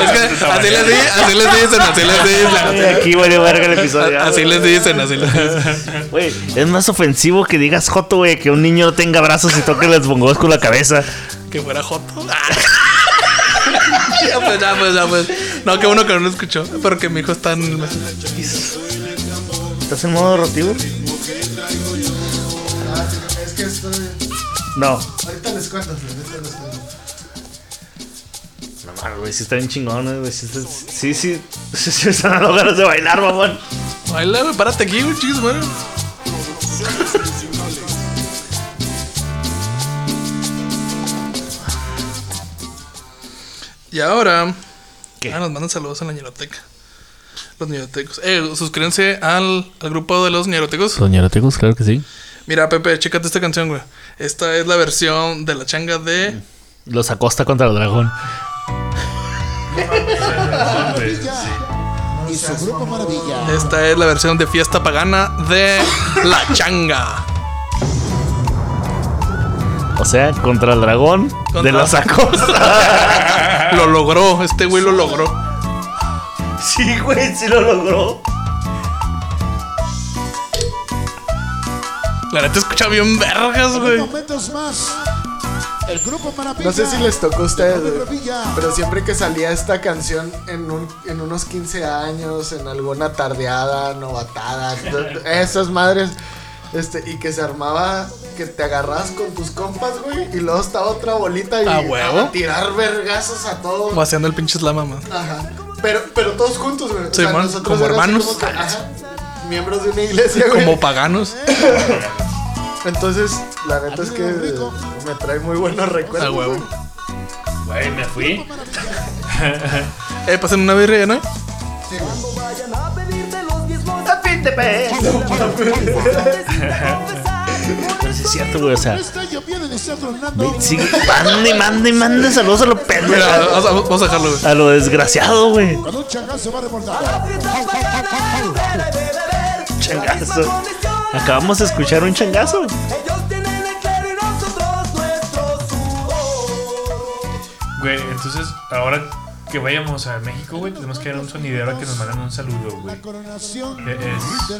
es que así les, di- así les dicen, así les dicen. Aquí vale verga el episodio. Así les dicen, así les dicen. Güey, es más ofensivo que digas joto, güey, que un niño no tenga brazos y toque los bongos con la cabeza. Que fuera joto. Ah. ya pues, ya pues, ya pues. No, que uno que no lo escuchó. Pero que mi hijo está en el ¿Estás en modo rotivo? Es que estoy. No. Ahorita les cuento, ahorita les cuento. No mames, güey, sí está bien chingón, güey. Sí, sí, sí, sí, sí, sí, están dando ganas de bailar, mamón. Baila, güey, párate aquí, güey, chicos, madre. Y ahora. ¿Qué? Ah, nos mandan saludos en la ñeroteca. Los ñerotecos. Eh, suscríbanse al, al grupo de los ñerotecos. Doña Tecos, claro que sí. Mira, Pepe, chécate esta canción, güey. Esta es la versión de la changa de. Los acosta contra el dragón. Y su grupo Maravilla. Esta es la versión de fiesta pagana de la changa. O sea, contra el dragón Contra- de los acosta. Lo logró, este güey lo logró. sí, güey, sí lo logró. La neta escucha bien vergas, güey. Momentos más. El grupo Maravilla. No sé si les tocó a ustedes, de güey, pero siempre que salía esta canción en, un, en unos 15 años, en alguna tardeada, novatada, esas madres, este, y que se armaba, que te agarras con tus compas, güey, y luego estaba otra bolita y ¿A huevo? a tirar vergazos a todos. Vaciando el pinche slam, mamá. Ajá. Pero, pero todos juntos, güey. O Sí, man, como hermanos. como que, ajá, miembros de una iglesia, güey. Como paganos. Entonces, la neta es que me trae muy buenos recuerdos. A huevo. güey. Güey, me fui. Eh, pasen una birria, ¿no? Pero sí es cierto, güey. O sea, sigue. Mande, mande, mande saludos a lo pendejo. Mira, vamos a, vamos a dejarlo, güey. A lo desgraciado, güey. Con un changazo va a reportar. Changazo. Acabamos de escuchar un changazo. Güey, entonces ahora que vayamos a México, güey, tenemos que ir a un sonidero a que nos mandan un saludo, güey. Coronación. Es,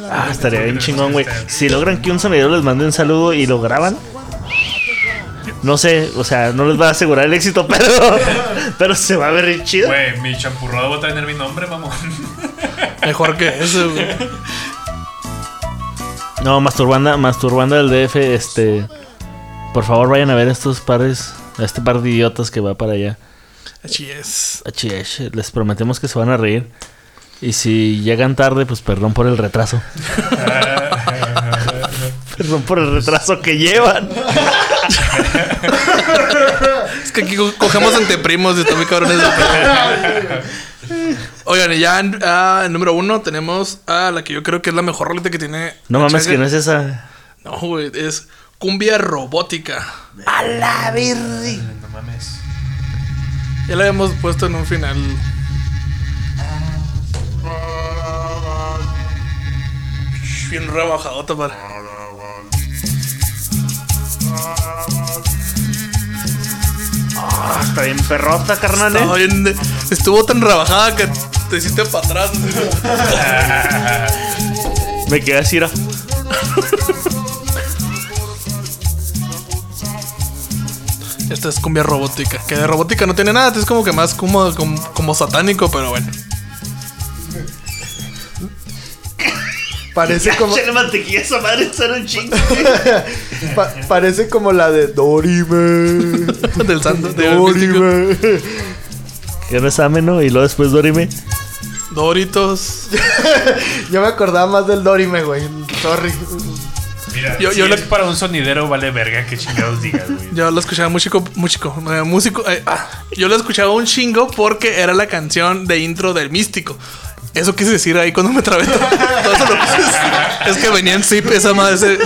Ah, estaría bien chingón, güey. Si logran que un sonidero les mande un saludo y lo graban. No sé, o sea, no les va a asegurar el éxito, pero, pero se va a ver chido. Güey, mi champurrado va a tener mi nombre, mamón. Mejor que eso, güey. No, masturbanda, masturbanda del DF, este. Por favor, vayan a ver estos pares, a este par de idiotas que va para allá. Así es. Les prometemos que se van a reír. Y si llegan tarde, pues perdón por el retraso. perdón por el retraso que llevan. Es que aquí co- cogemos entre primos y está muy cabrón eso. Oigan, y ya en, ah, en número uno tenemos a la que yo creo que es la mejor rolita que tiene. No mames, Chaga. que no es esa. No, güey, es cumbia robótica. A la virri. No mames. Ya la habíamos puesto en un final. Bien rebajadota para. Ah, está bien perrota, carnal. ¿eh? bien- estuvo tan rebajada que te hiciste para atrás. Me quedé así, Esta es cumbia robótica. Que de robótica no tiene nada, es como que más como, como, como satánico, pero bueno. Parece como, Chale mantequilla, esa madre suena un chingo. pa- parece como la de Dorime. Del santo. Dorime. Que no es ameno y luego después Dorime. Doritos. Yo me acordaba más del Dorime, güey. Sorry. Mira, Yo- yo es le- para un sonidero vale verga que chingados digas, güey. Yo lo escuchaba músico, músico, eh, músico. eh, ah, yo lo escuchaba un chingo porque era la canción de intro del místico. Eso quise decir ahí cuando me trabé todo, todo eso lo quise decir. Es que venía en zip esa madre. ese-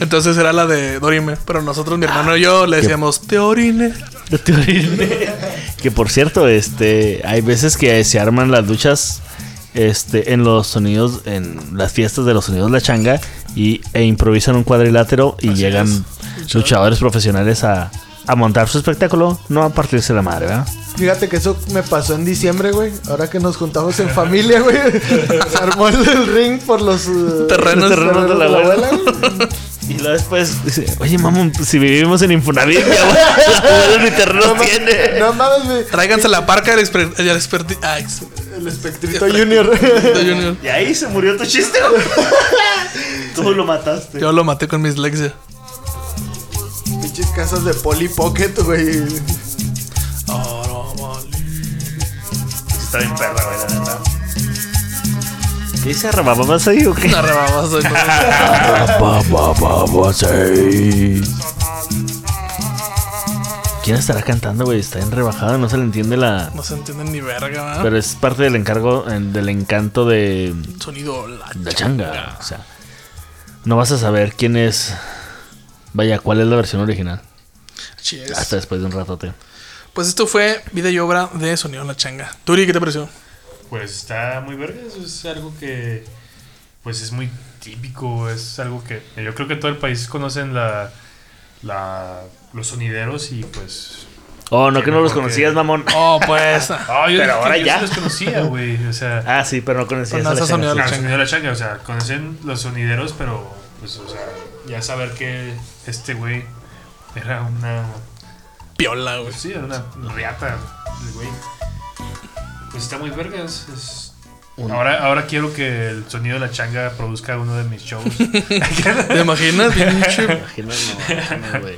Entonces era la de Dorime. Pero nosotros, mi hermano y yo, le decíamos Teorine. De Dorime. que por cierto, este, hay veces que se arman las luchas este, en los sonidos, en las fiestas de los sonidos La Changa y, e improvisan un cuadrilátero y llegan luchadores profesionales a, a montar su espectáculo, no a partirse la madre, ¿verdad? Fíjate que eso me pasó en diciembre, güey. Ahora que nos juntamos en familia, güey. Se armó el, ring por los eh, Terrenos. Terrenos de la abuela. Y luego después dice, oye, mamón, si vivimos en Infonavit, mi abuela, la abuela ni terreno tiene. No mames, güey. Tráiganse la parca del exper- del ah, El espectrito junior. Junior. Y ahí se murió tu chiste. Tú lo mataste. Yo lo maté con mi dislexia. Pinches casas de Polly Pocket, güey. Está bien perra, güey, la neta. ¿Qué dice Rabababas ahí o qué? Una rebabazo, ¿no? ¿Quién estará cantando, güey? Está en rebajada, no se le entiende la. No se entiende ni verga, ¿verdad? Pero es parte del encargo, del encanto de Sonido la la changa. O sea, no vas a saber quién es. Vaya, cuál es la versión original. Hasta después de un ratote. Pues esto fue vida y obra de Sonido La Changa. Turi, ¿qué te pareció? Pues está muy verga, eso es algo que pues es muy típico, es algo que yo creo que todo el país conocen la, la los sonideros y pues Oh, no que no los conocías, que- mamón. Oh, pues. Ah, yo Pero ahora yo ya. sí los conocía, güey, o sea, Ah, sí, pero no conocías Pero no sonido Ah, sí. el sonido de la changa, o sea, conocen los sonideros, pero pues, o sea, ya saber que este güey era una piola, güey. Sí, era una riata, el güey. Pues está muy vergas. es- Ahora, ahora quiero que el sonido de la changa produzca uno de mis shows. ¿Te imaginas? No, no, güey.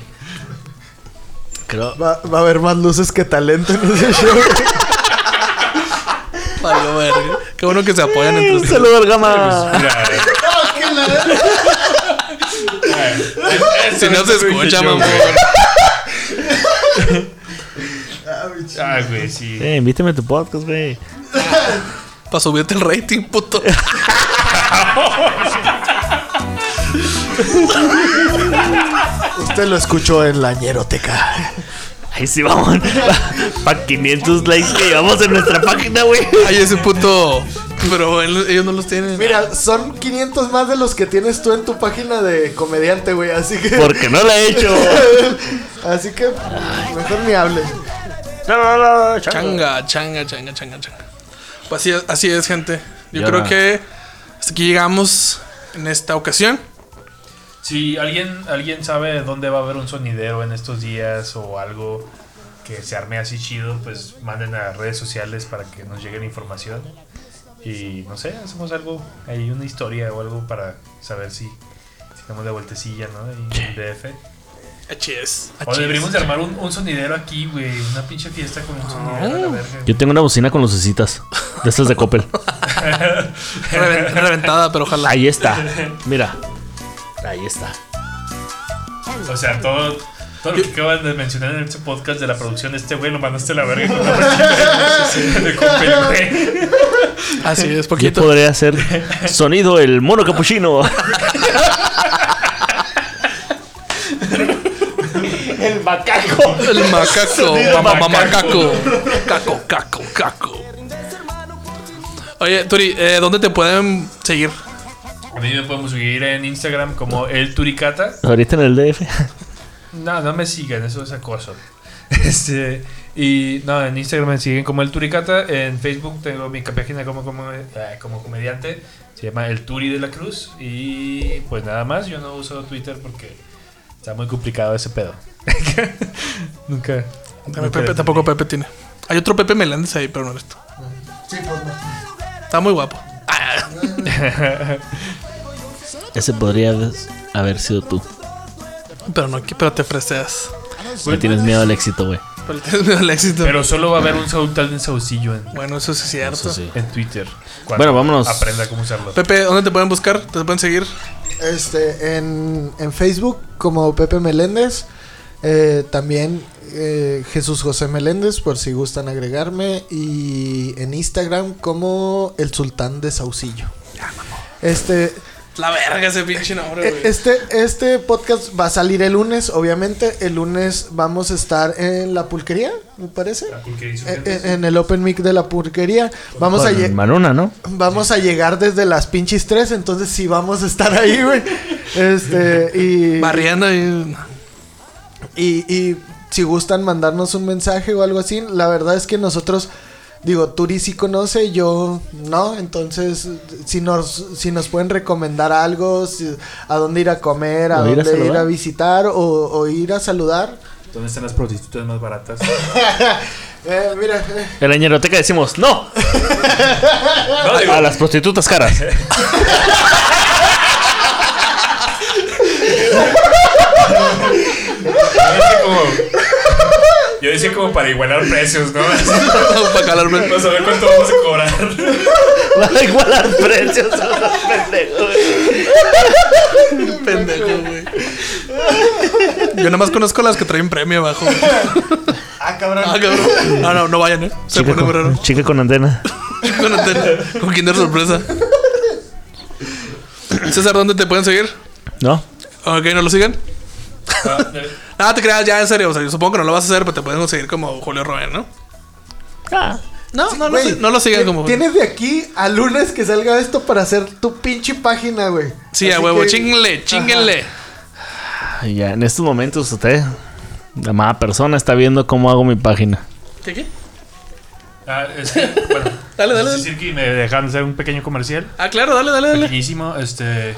Creo. Va, va a haber más luces que talento en ese show. Valió verga. Qué bueno que se apoyan entre ustedes. Saludos, Gama. Mira, Si no se escucha, mamón. ah, güey, sí. Eh, invítame a tu podcast, güey. Para subirte el rating, puto. Usted lo escuchó en la ñeroteca. Ahí sí, vamos. Para 500 likes que llevamos en nuestra página, güey. Ay, ese puto. Pero él- ellos no los tienen. Mira, son 500 más de los que tienes tú en tu página de comediante, güey. Así que. Porque no la he hecho. Así que mejor ni hable. Changa, changa, changa, changa, changa. Pues así es, así es, gente. Yo Ya creo que hasta aquí llegamos en esta ocasión. Si alguien, alguien sabe dónde va a haber un sonidero en estos días o algo que se arme así chido, pues manden a redes sociales para que nos llegue la información. Y no sé, hacemos algo, hay una historia o algo para saber si, si damos la vueltecilla, ¿no? En DF. Es. O deberíamos de armar un, un sonidero aquí, güey. Una pinche fiesta con un sonidero a la verga. Yo tengo una bocina con lucecitas. De estas de Coppel. Reven- reventada, pero ojalá. Ahí está. Mira. Ahí está. O sea, todo, todo lo que acaban de mencionar en este podcast de la producción de este güey lo mandaste a la verga con una de. Así es, Yo poquito. podría hacer sonido el mono capuchino. el macaco. El macaco, mamá macaco. macaco. Caco, caco, caco. Oye, Turi, eh, ¿dónde te pueden seguir? A mí me podemos seguir en Instagram como el Turicata. Ahorita en el DF. No, no me sigan, eso es acoso. Este, y no, en Instagram me siguen como el Turicata. En Facebook tengo mi página como, como, eh, como comediante. Se llama El Turi de la Cruz. Y pues nada más, yo no uso Twitter porque está muy complicado ese pedo. nunca. Pepe, tampoco. Pepe tiene. Hay otro Pepe Meléndez ahí, pero no eres tú. Está muy guapo. Ese podría haber sido tú. Pero no, pero te freseas. Me tienes miedo al éxito, güey. Pero tienes miedo al éxito. Pero solo va a haber un Saúl tal en Saucillo en, bueno, eso sí es cierto. Eso sí. en Twitter. Bueno, vámonos. Aprenda cómo usarlo. Pepe, ¿dónde te pueden buscar? ¿Te pueden seguir? Este, en, en Facebook como Pepe Meléndez. Eh, también eh, Jesús José Meléndez, por si gustan agregarme. Y en Instagram como el Sultán de Saucillo. Este, La verga ese pinche nombre, eh, güey. este, este podcast va a salir el lunes, obviamente. El lunes vamos a estar en la pulquería, me parece. Eh, eh, En, el Open Mic de la pulquería. Vamos a, Con lle- Manuna, ¿no? vamos a llegar desde las pinches 3, entonces sí vamos a estar ahí, güey. Este, y. Barriendo y... Y, y si gustan mandarnos un mensaje o algo así, la verdad es que nosotros, digo, Turi sí conoce, yo no, entonces si nos, si nos pueden recomendar algo, si- a dónde ir a comer, a O ir a dónde ir a visitar o, o ir a saludar. ¿Dónde están las prostitutas más baratas? Eh, mira, eh, En la ñeroteca decimos ¡No! a las prostitutas caras. Yo decía como, yo decía como para igualar precios, ¿no? para calarme. Vamos a ver cuánto vamos a cobrar. Va a igualar precios a los pendejos. Pendejo, güey. Yo nada más conozco las que traen premio abajo. ah, cabrón. Ah, cabrón. No, no, no vayan, eh. Se Chica pone raro. con, chica con antena. Con antena, con Kinder sorpresa. César, ¿dónde te pueden seguir? ¿No? Ok, ¿no lo sigan? Nada, te creas, ya en serio. O sea, yo supongo que no lo vas a hacer, pero te pueden conseguir como Julio Robert, ¿no? Ah. No, no, no, Güey, no lo sigan como. Tienes de aquí al lunes que salga esto para hacer tu pinche página, güey. Sí, a huevo, que- chinguenle, chinguenle. Ya en estos momentos usted, la amada persona, está viendo cómo hago mi página. ¿Qué, qué? Ah, es que, bueno, Dale, dale, no dale. si que me dejaron hacer un pequeño comercial. Ah, claro, dale, dale, dale. Pequeñísimo, este.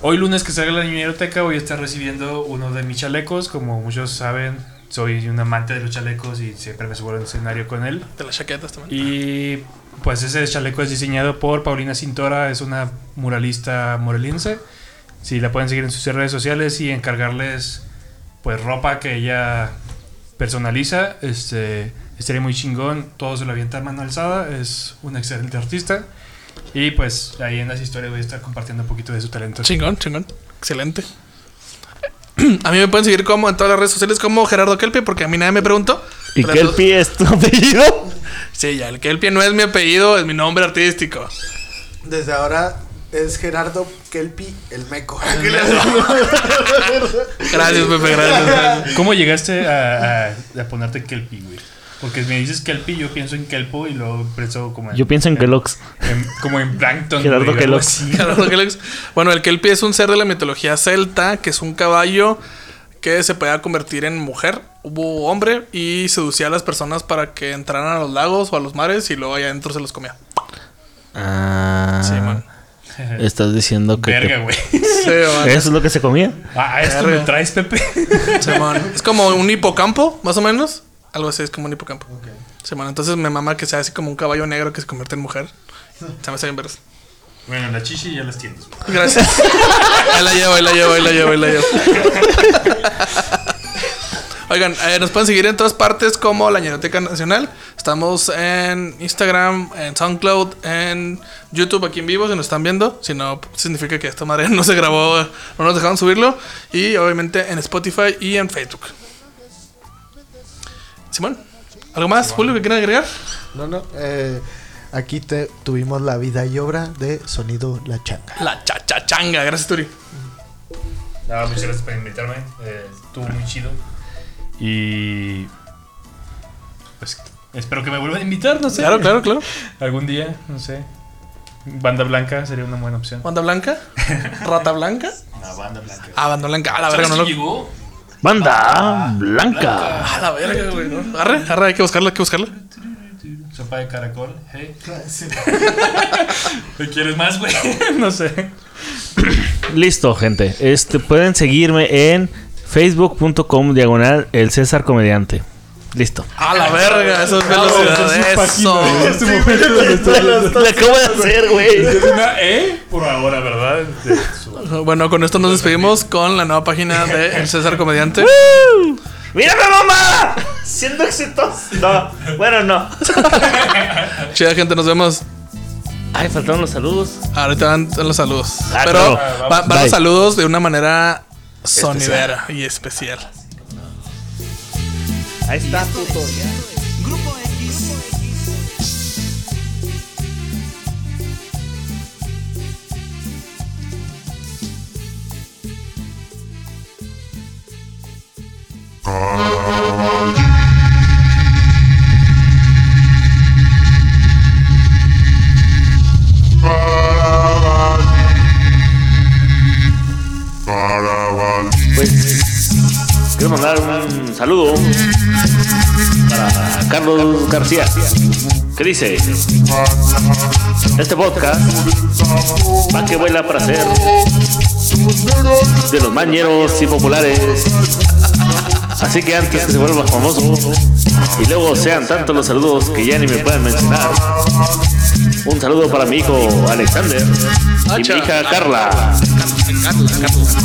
Hoy lunes que salga la biblioteca voy a estar recibiendo uno de mis chalecos. Como muchos saben, soy un amante de los chalecos y siempre me subo al escenario con él. De las chaquetas también. Y pues ese chaleco es diseñado por Paulina Cintora, es una muralista morelense. Si la pueden seguir en sus redes sociales y encargarles pues ropa que ella personaliza, este estaría muy chingón. Todo se lo avienta a mano alzada, es una excelente artista. Y pues ahí en las historias voy a estar compartiendo un poquito de su talento. Chingón, chingón. Excelente. A mí me pueden seguir como en todas las redes sociales como Gerardo Kelpie, porque a mí nadie me preguntó. ¿Y Pero qué el eso- pie es tu apellido? Sí, ya, el Kelpie no es mi apellido, es mi nombre artístico. Desde ahora es Gerardo Kelpi el Meco. Gracias, Pepe, gracias. ¿Cómo llegaste a, a- a ponerte Kelpie, güey? Porque me dices Kelpie, yo pienso en Kelpo y luego pienso como en, Yo pienso en Kellogg's. en- como en Plankton. Gerardo Kellogg's. Gerardo Kellogg's. Bueno, el Kelpie es un ser de la mitología celta, que es un caballo que se podía convertir en mujer, hubo hombre, y seducía a las personas para que entraran a los lagos o a los mares y luego allá adentro se los comía. Ah. Sí, man. Estás diciendo que. Verga, güey. Sí, man. Eso es lo que se comía. Ah, esto Verga. me traes, Pepe. Simón. Es como un hipocampo, más o menos. Algo así, es como un hipocampo. Simón, Entonces me mama que sea así como un caballo negro que se convierte en mujer. Se me hace bien bueno, la chichi ya las tienes. Gracias. ahí la llevo, ahí la llevo, ahí la llevo, ahí la llevo. Oigan, eh, nos pueden seguir en todas partes como la Ñeroteca Nacional. Estamos en Instagram, en SoundCloud, en YouTube aquí en vivo si nos están viendo. Si no, significa que esta madre no se grabó, no nos dejaron subirlo. Y obviamente en Spotify y en Facebook. Simón, ¿algo más, Julio, que quieran agregar? No, no. eh, aquí te, tuvimos la vida y obra de Sonido La Changa. La chachachanga, gracias, Turi. No, muchas gracias por invitarme. Eh, estuvo muy chido. Y. Pues espero que me vuelvan a invitar, no sé. Claro, claro, claro. Algún día, no sé. Banda Blanca sería una buena opción. ¿Banda blanca? ¿Rata blanca? Una banda Blanca. Ah, banda blanca. A la verga, no lo. llegó? Banda Blanca. A la verga, güey. ¿no? Arre, arre, hay que buscarla, hay que buscarla. Sopa de caracol. Hey. ¿Qué quieres más, güey? no sé. Listo, gente. Este, pueden seguirme en facebook.com diagonal el César Comediante. Listo. A la verga, eso es velocidad. Eso. este momento viendo. Lo acabo de hacer, güey. Es una E por ahora, ¿verdad? Bueno, con esto nos despedimos con la nueva página de El César Comediante. ¡Mírame, mamá! Siendo exitoso. No, bueno, no. Chida gente, nos vemos. Ay, faltaron los saludos. Ahorita van los saludos. Ah, Pero van los saludos de una manera sonidera y especial. Ahí está, puto. Grupo X. Pues quiero mandar un saludo para Carlos García, que dice: Este podcast va que vuela para ser de los mañeros y populares. Así que antes que se vuelva famoso y luego sean tantos los saludos que ya ni me puedan mencionar. Un saludo para mi hijo Alexander y mi hija Carla.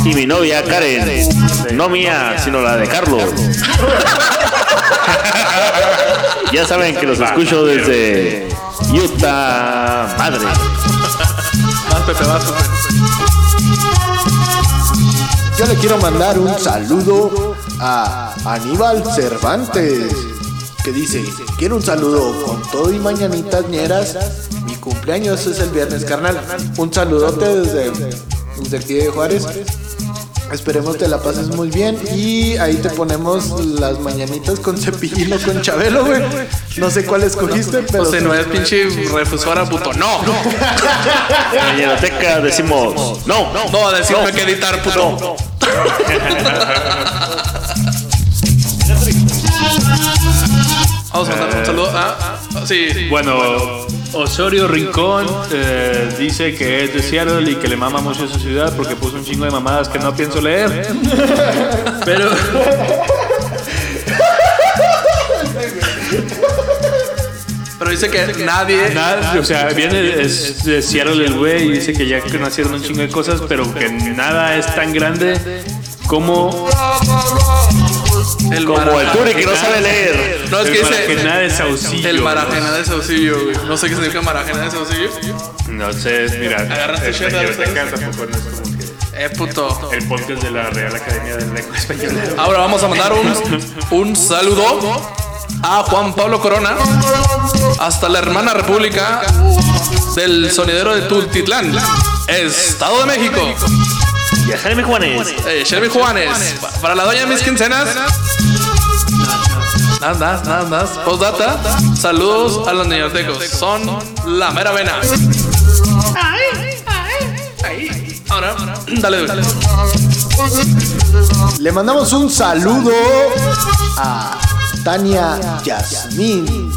Y mi novia Karen. No mía, sino la de Carlos. ya saben que los escucho desde Utah, madre. Yo le quiero mandar un saludo a Aníbal Cervantes, que dice, quiero un saludo con todo y mañanitas ñeras. Cumpleaños es el viernes, carnal. Un saludote desde, desde aquí de Juárez. Esperemos te la pases muy bien y ahí te ponemos las mañanitas con cepillín o con chabelo, güey. No sé cuál escogiste, pero... O sea, no es pinche refusora, puto. No, no. Decimos no, no, No, decirme que editar, puto. no. Vamos a mandar un saludo. Ah, ah, sí. Bueno, Osorio Rincón eh, dice que es de Seattle y que le mama mucho su ciudad porque puso un chingo de mamadas que no pienso leer. Pero. Pero dice que nadie. Ah, o sea, viene de Seattle el güey y dice que ya conocieron un chingo de cosas, pero que nada es tan grande como. El Como el. Turi que no sabe leer. No, es que el dice. Marajena de Saucillo. El marajena de Saucillo, güey. No sé qué significa marajena de Saucillo. No sé, mira. Agarraste el que. Eh, puto. El podcast de la Real Academia de la Lengua Española. Ahora vamos a mandar un, un saludo a Juan Pablo Corona hasta la hermana república del sonidero de Tultitlán, Estado de México. Y a Jaime Juanes. Eh, Shelby Juanes, pa- para la doña de mis quincenas. Nada, nada, nada, nada. Postdata, saludos a los niñotecos. Son la mera vena. Ahí. Ahora, dale, dale. Le mandamos un saludo a Tania Yasmín,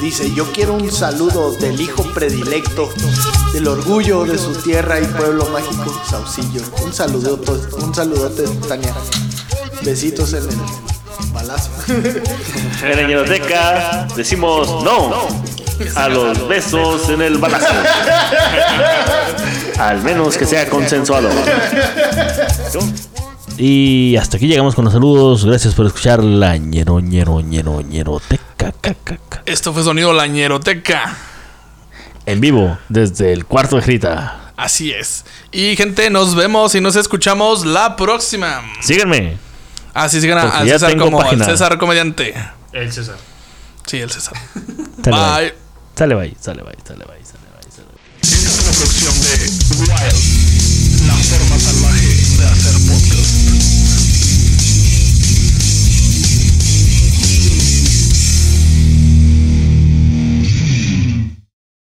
dice, yo quiero un saludo del hijo predilecto, del orgullo de su tierra y pueblo mágico, Saucillo. Un saludote, un saludote, Tania. Besitos en el palacio. En la ñeroteca decimos no a los besos en el balazo. Al menos que sea consensuado. Y hasta aquí llegamos con los saludos. Gracias por escuchar la ñero, ñero, ñero, ñeroteca. ca, ca, ca. Esto fue Sonido La Ñeroteca. En vivo, desde el cuarto de Grita. Así es. Y gente, nos vemos y nos escuchamos la próxima. Síganme. Así sigan a, Porque a ya César tengo como página. el César comediante. El César. Sí, el César. Sale bye. Bye. Sale bye, sale bye, sale bye, sale bye, sale bye. Esta es una producción de Wild,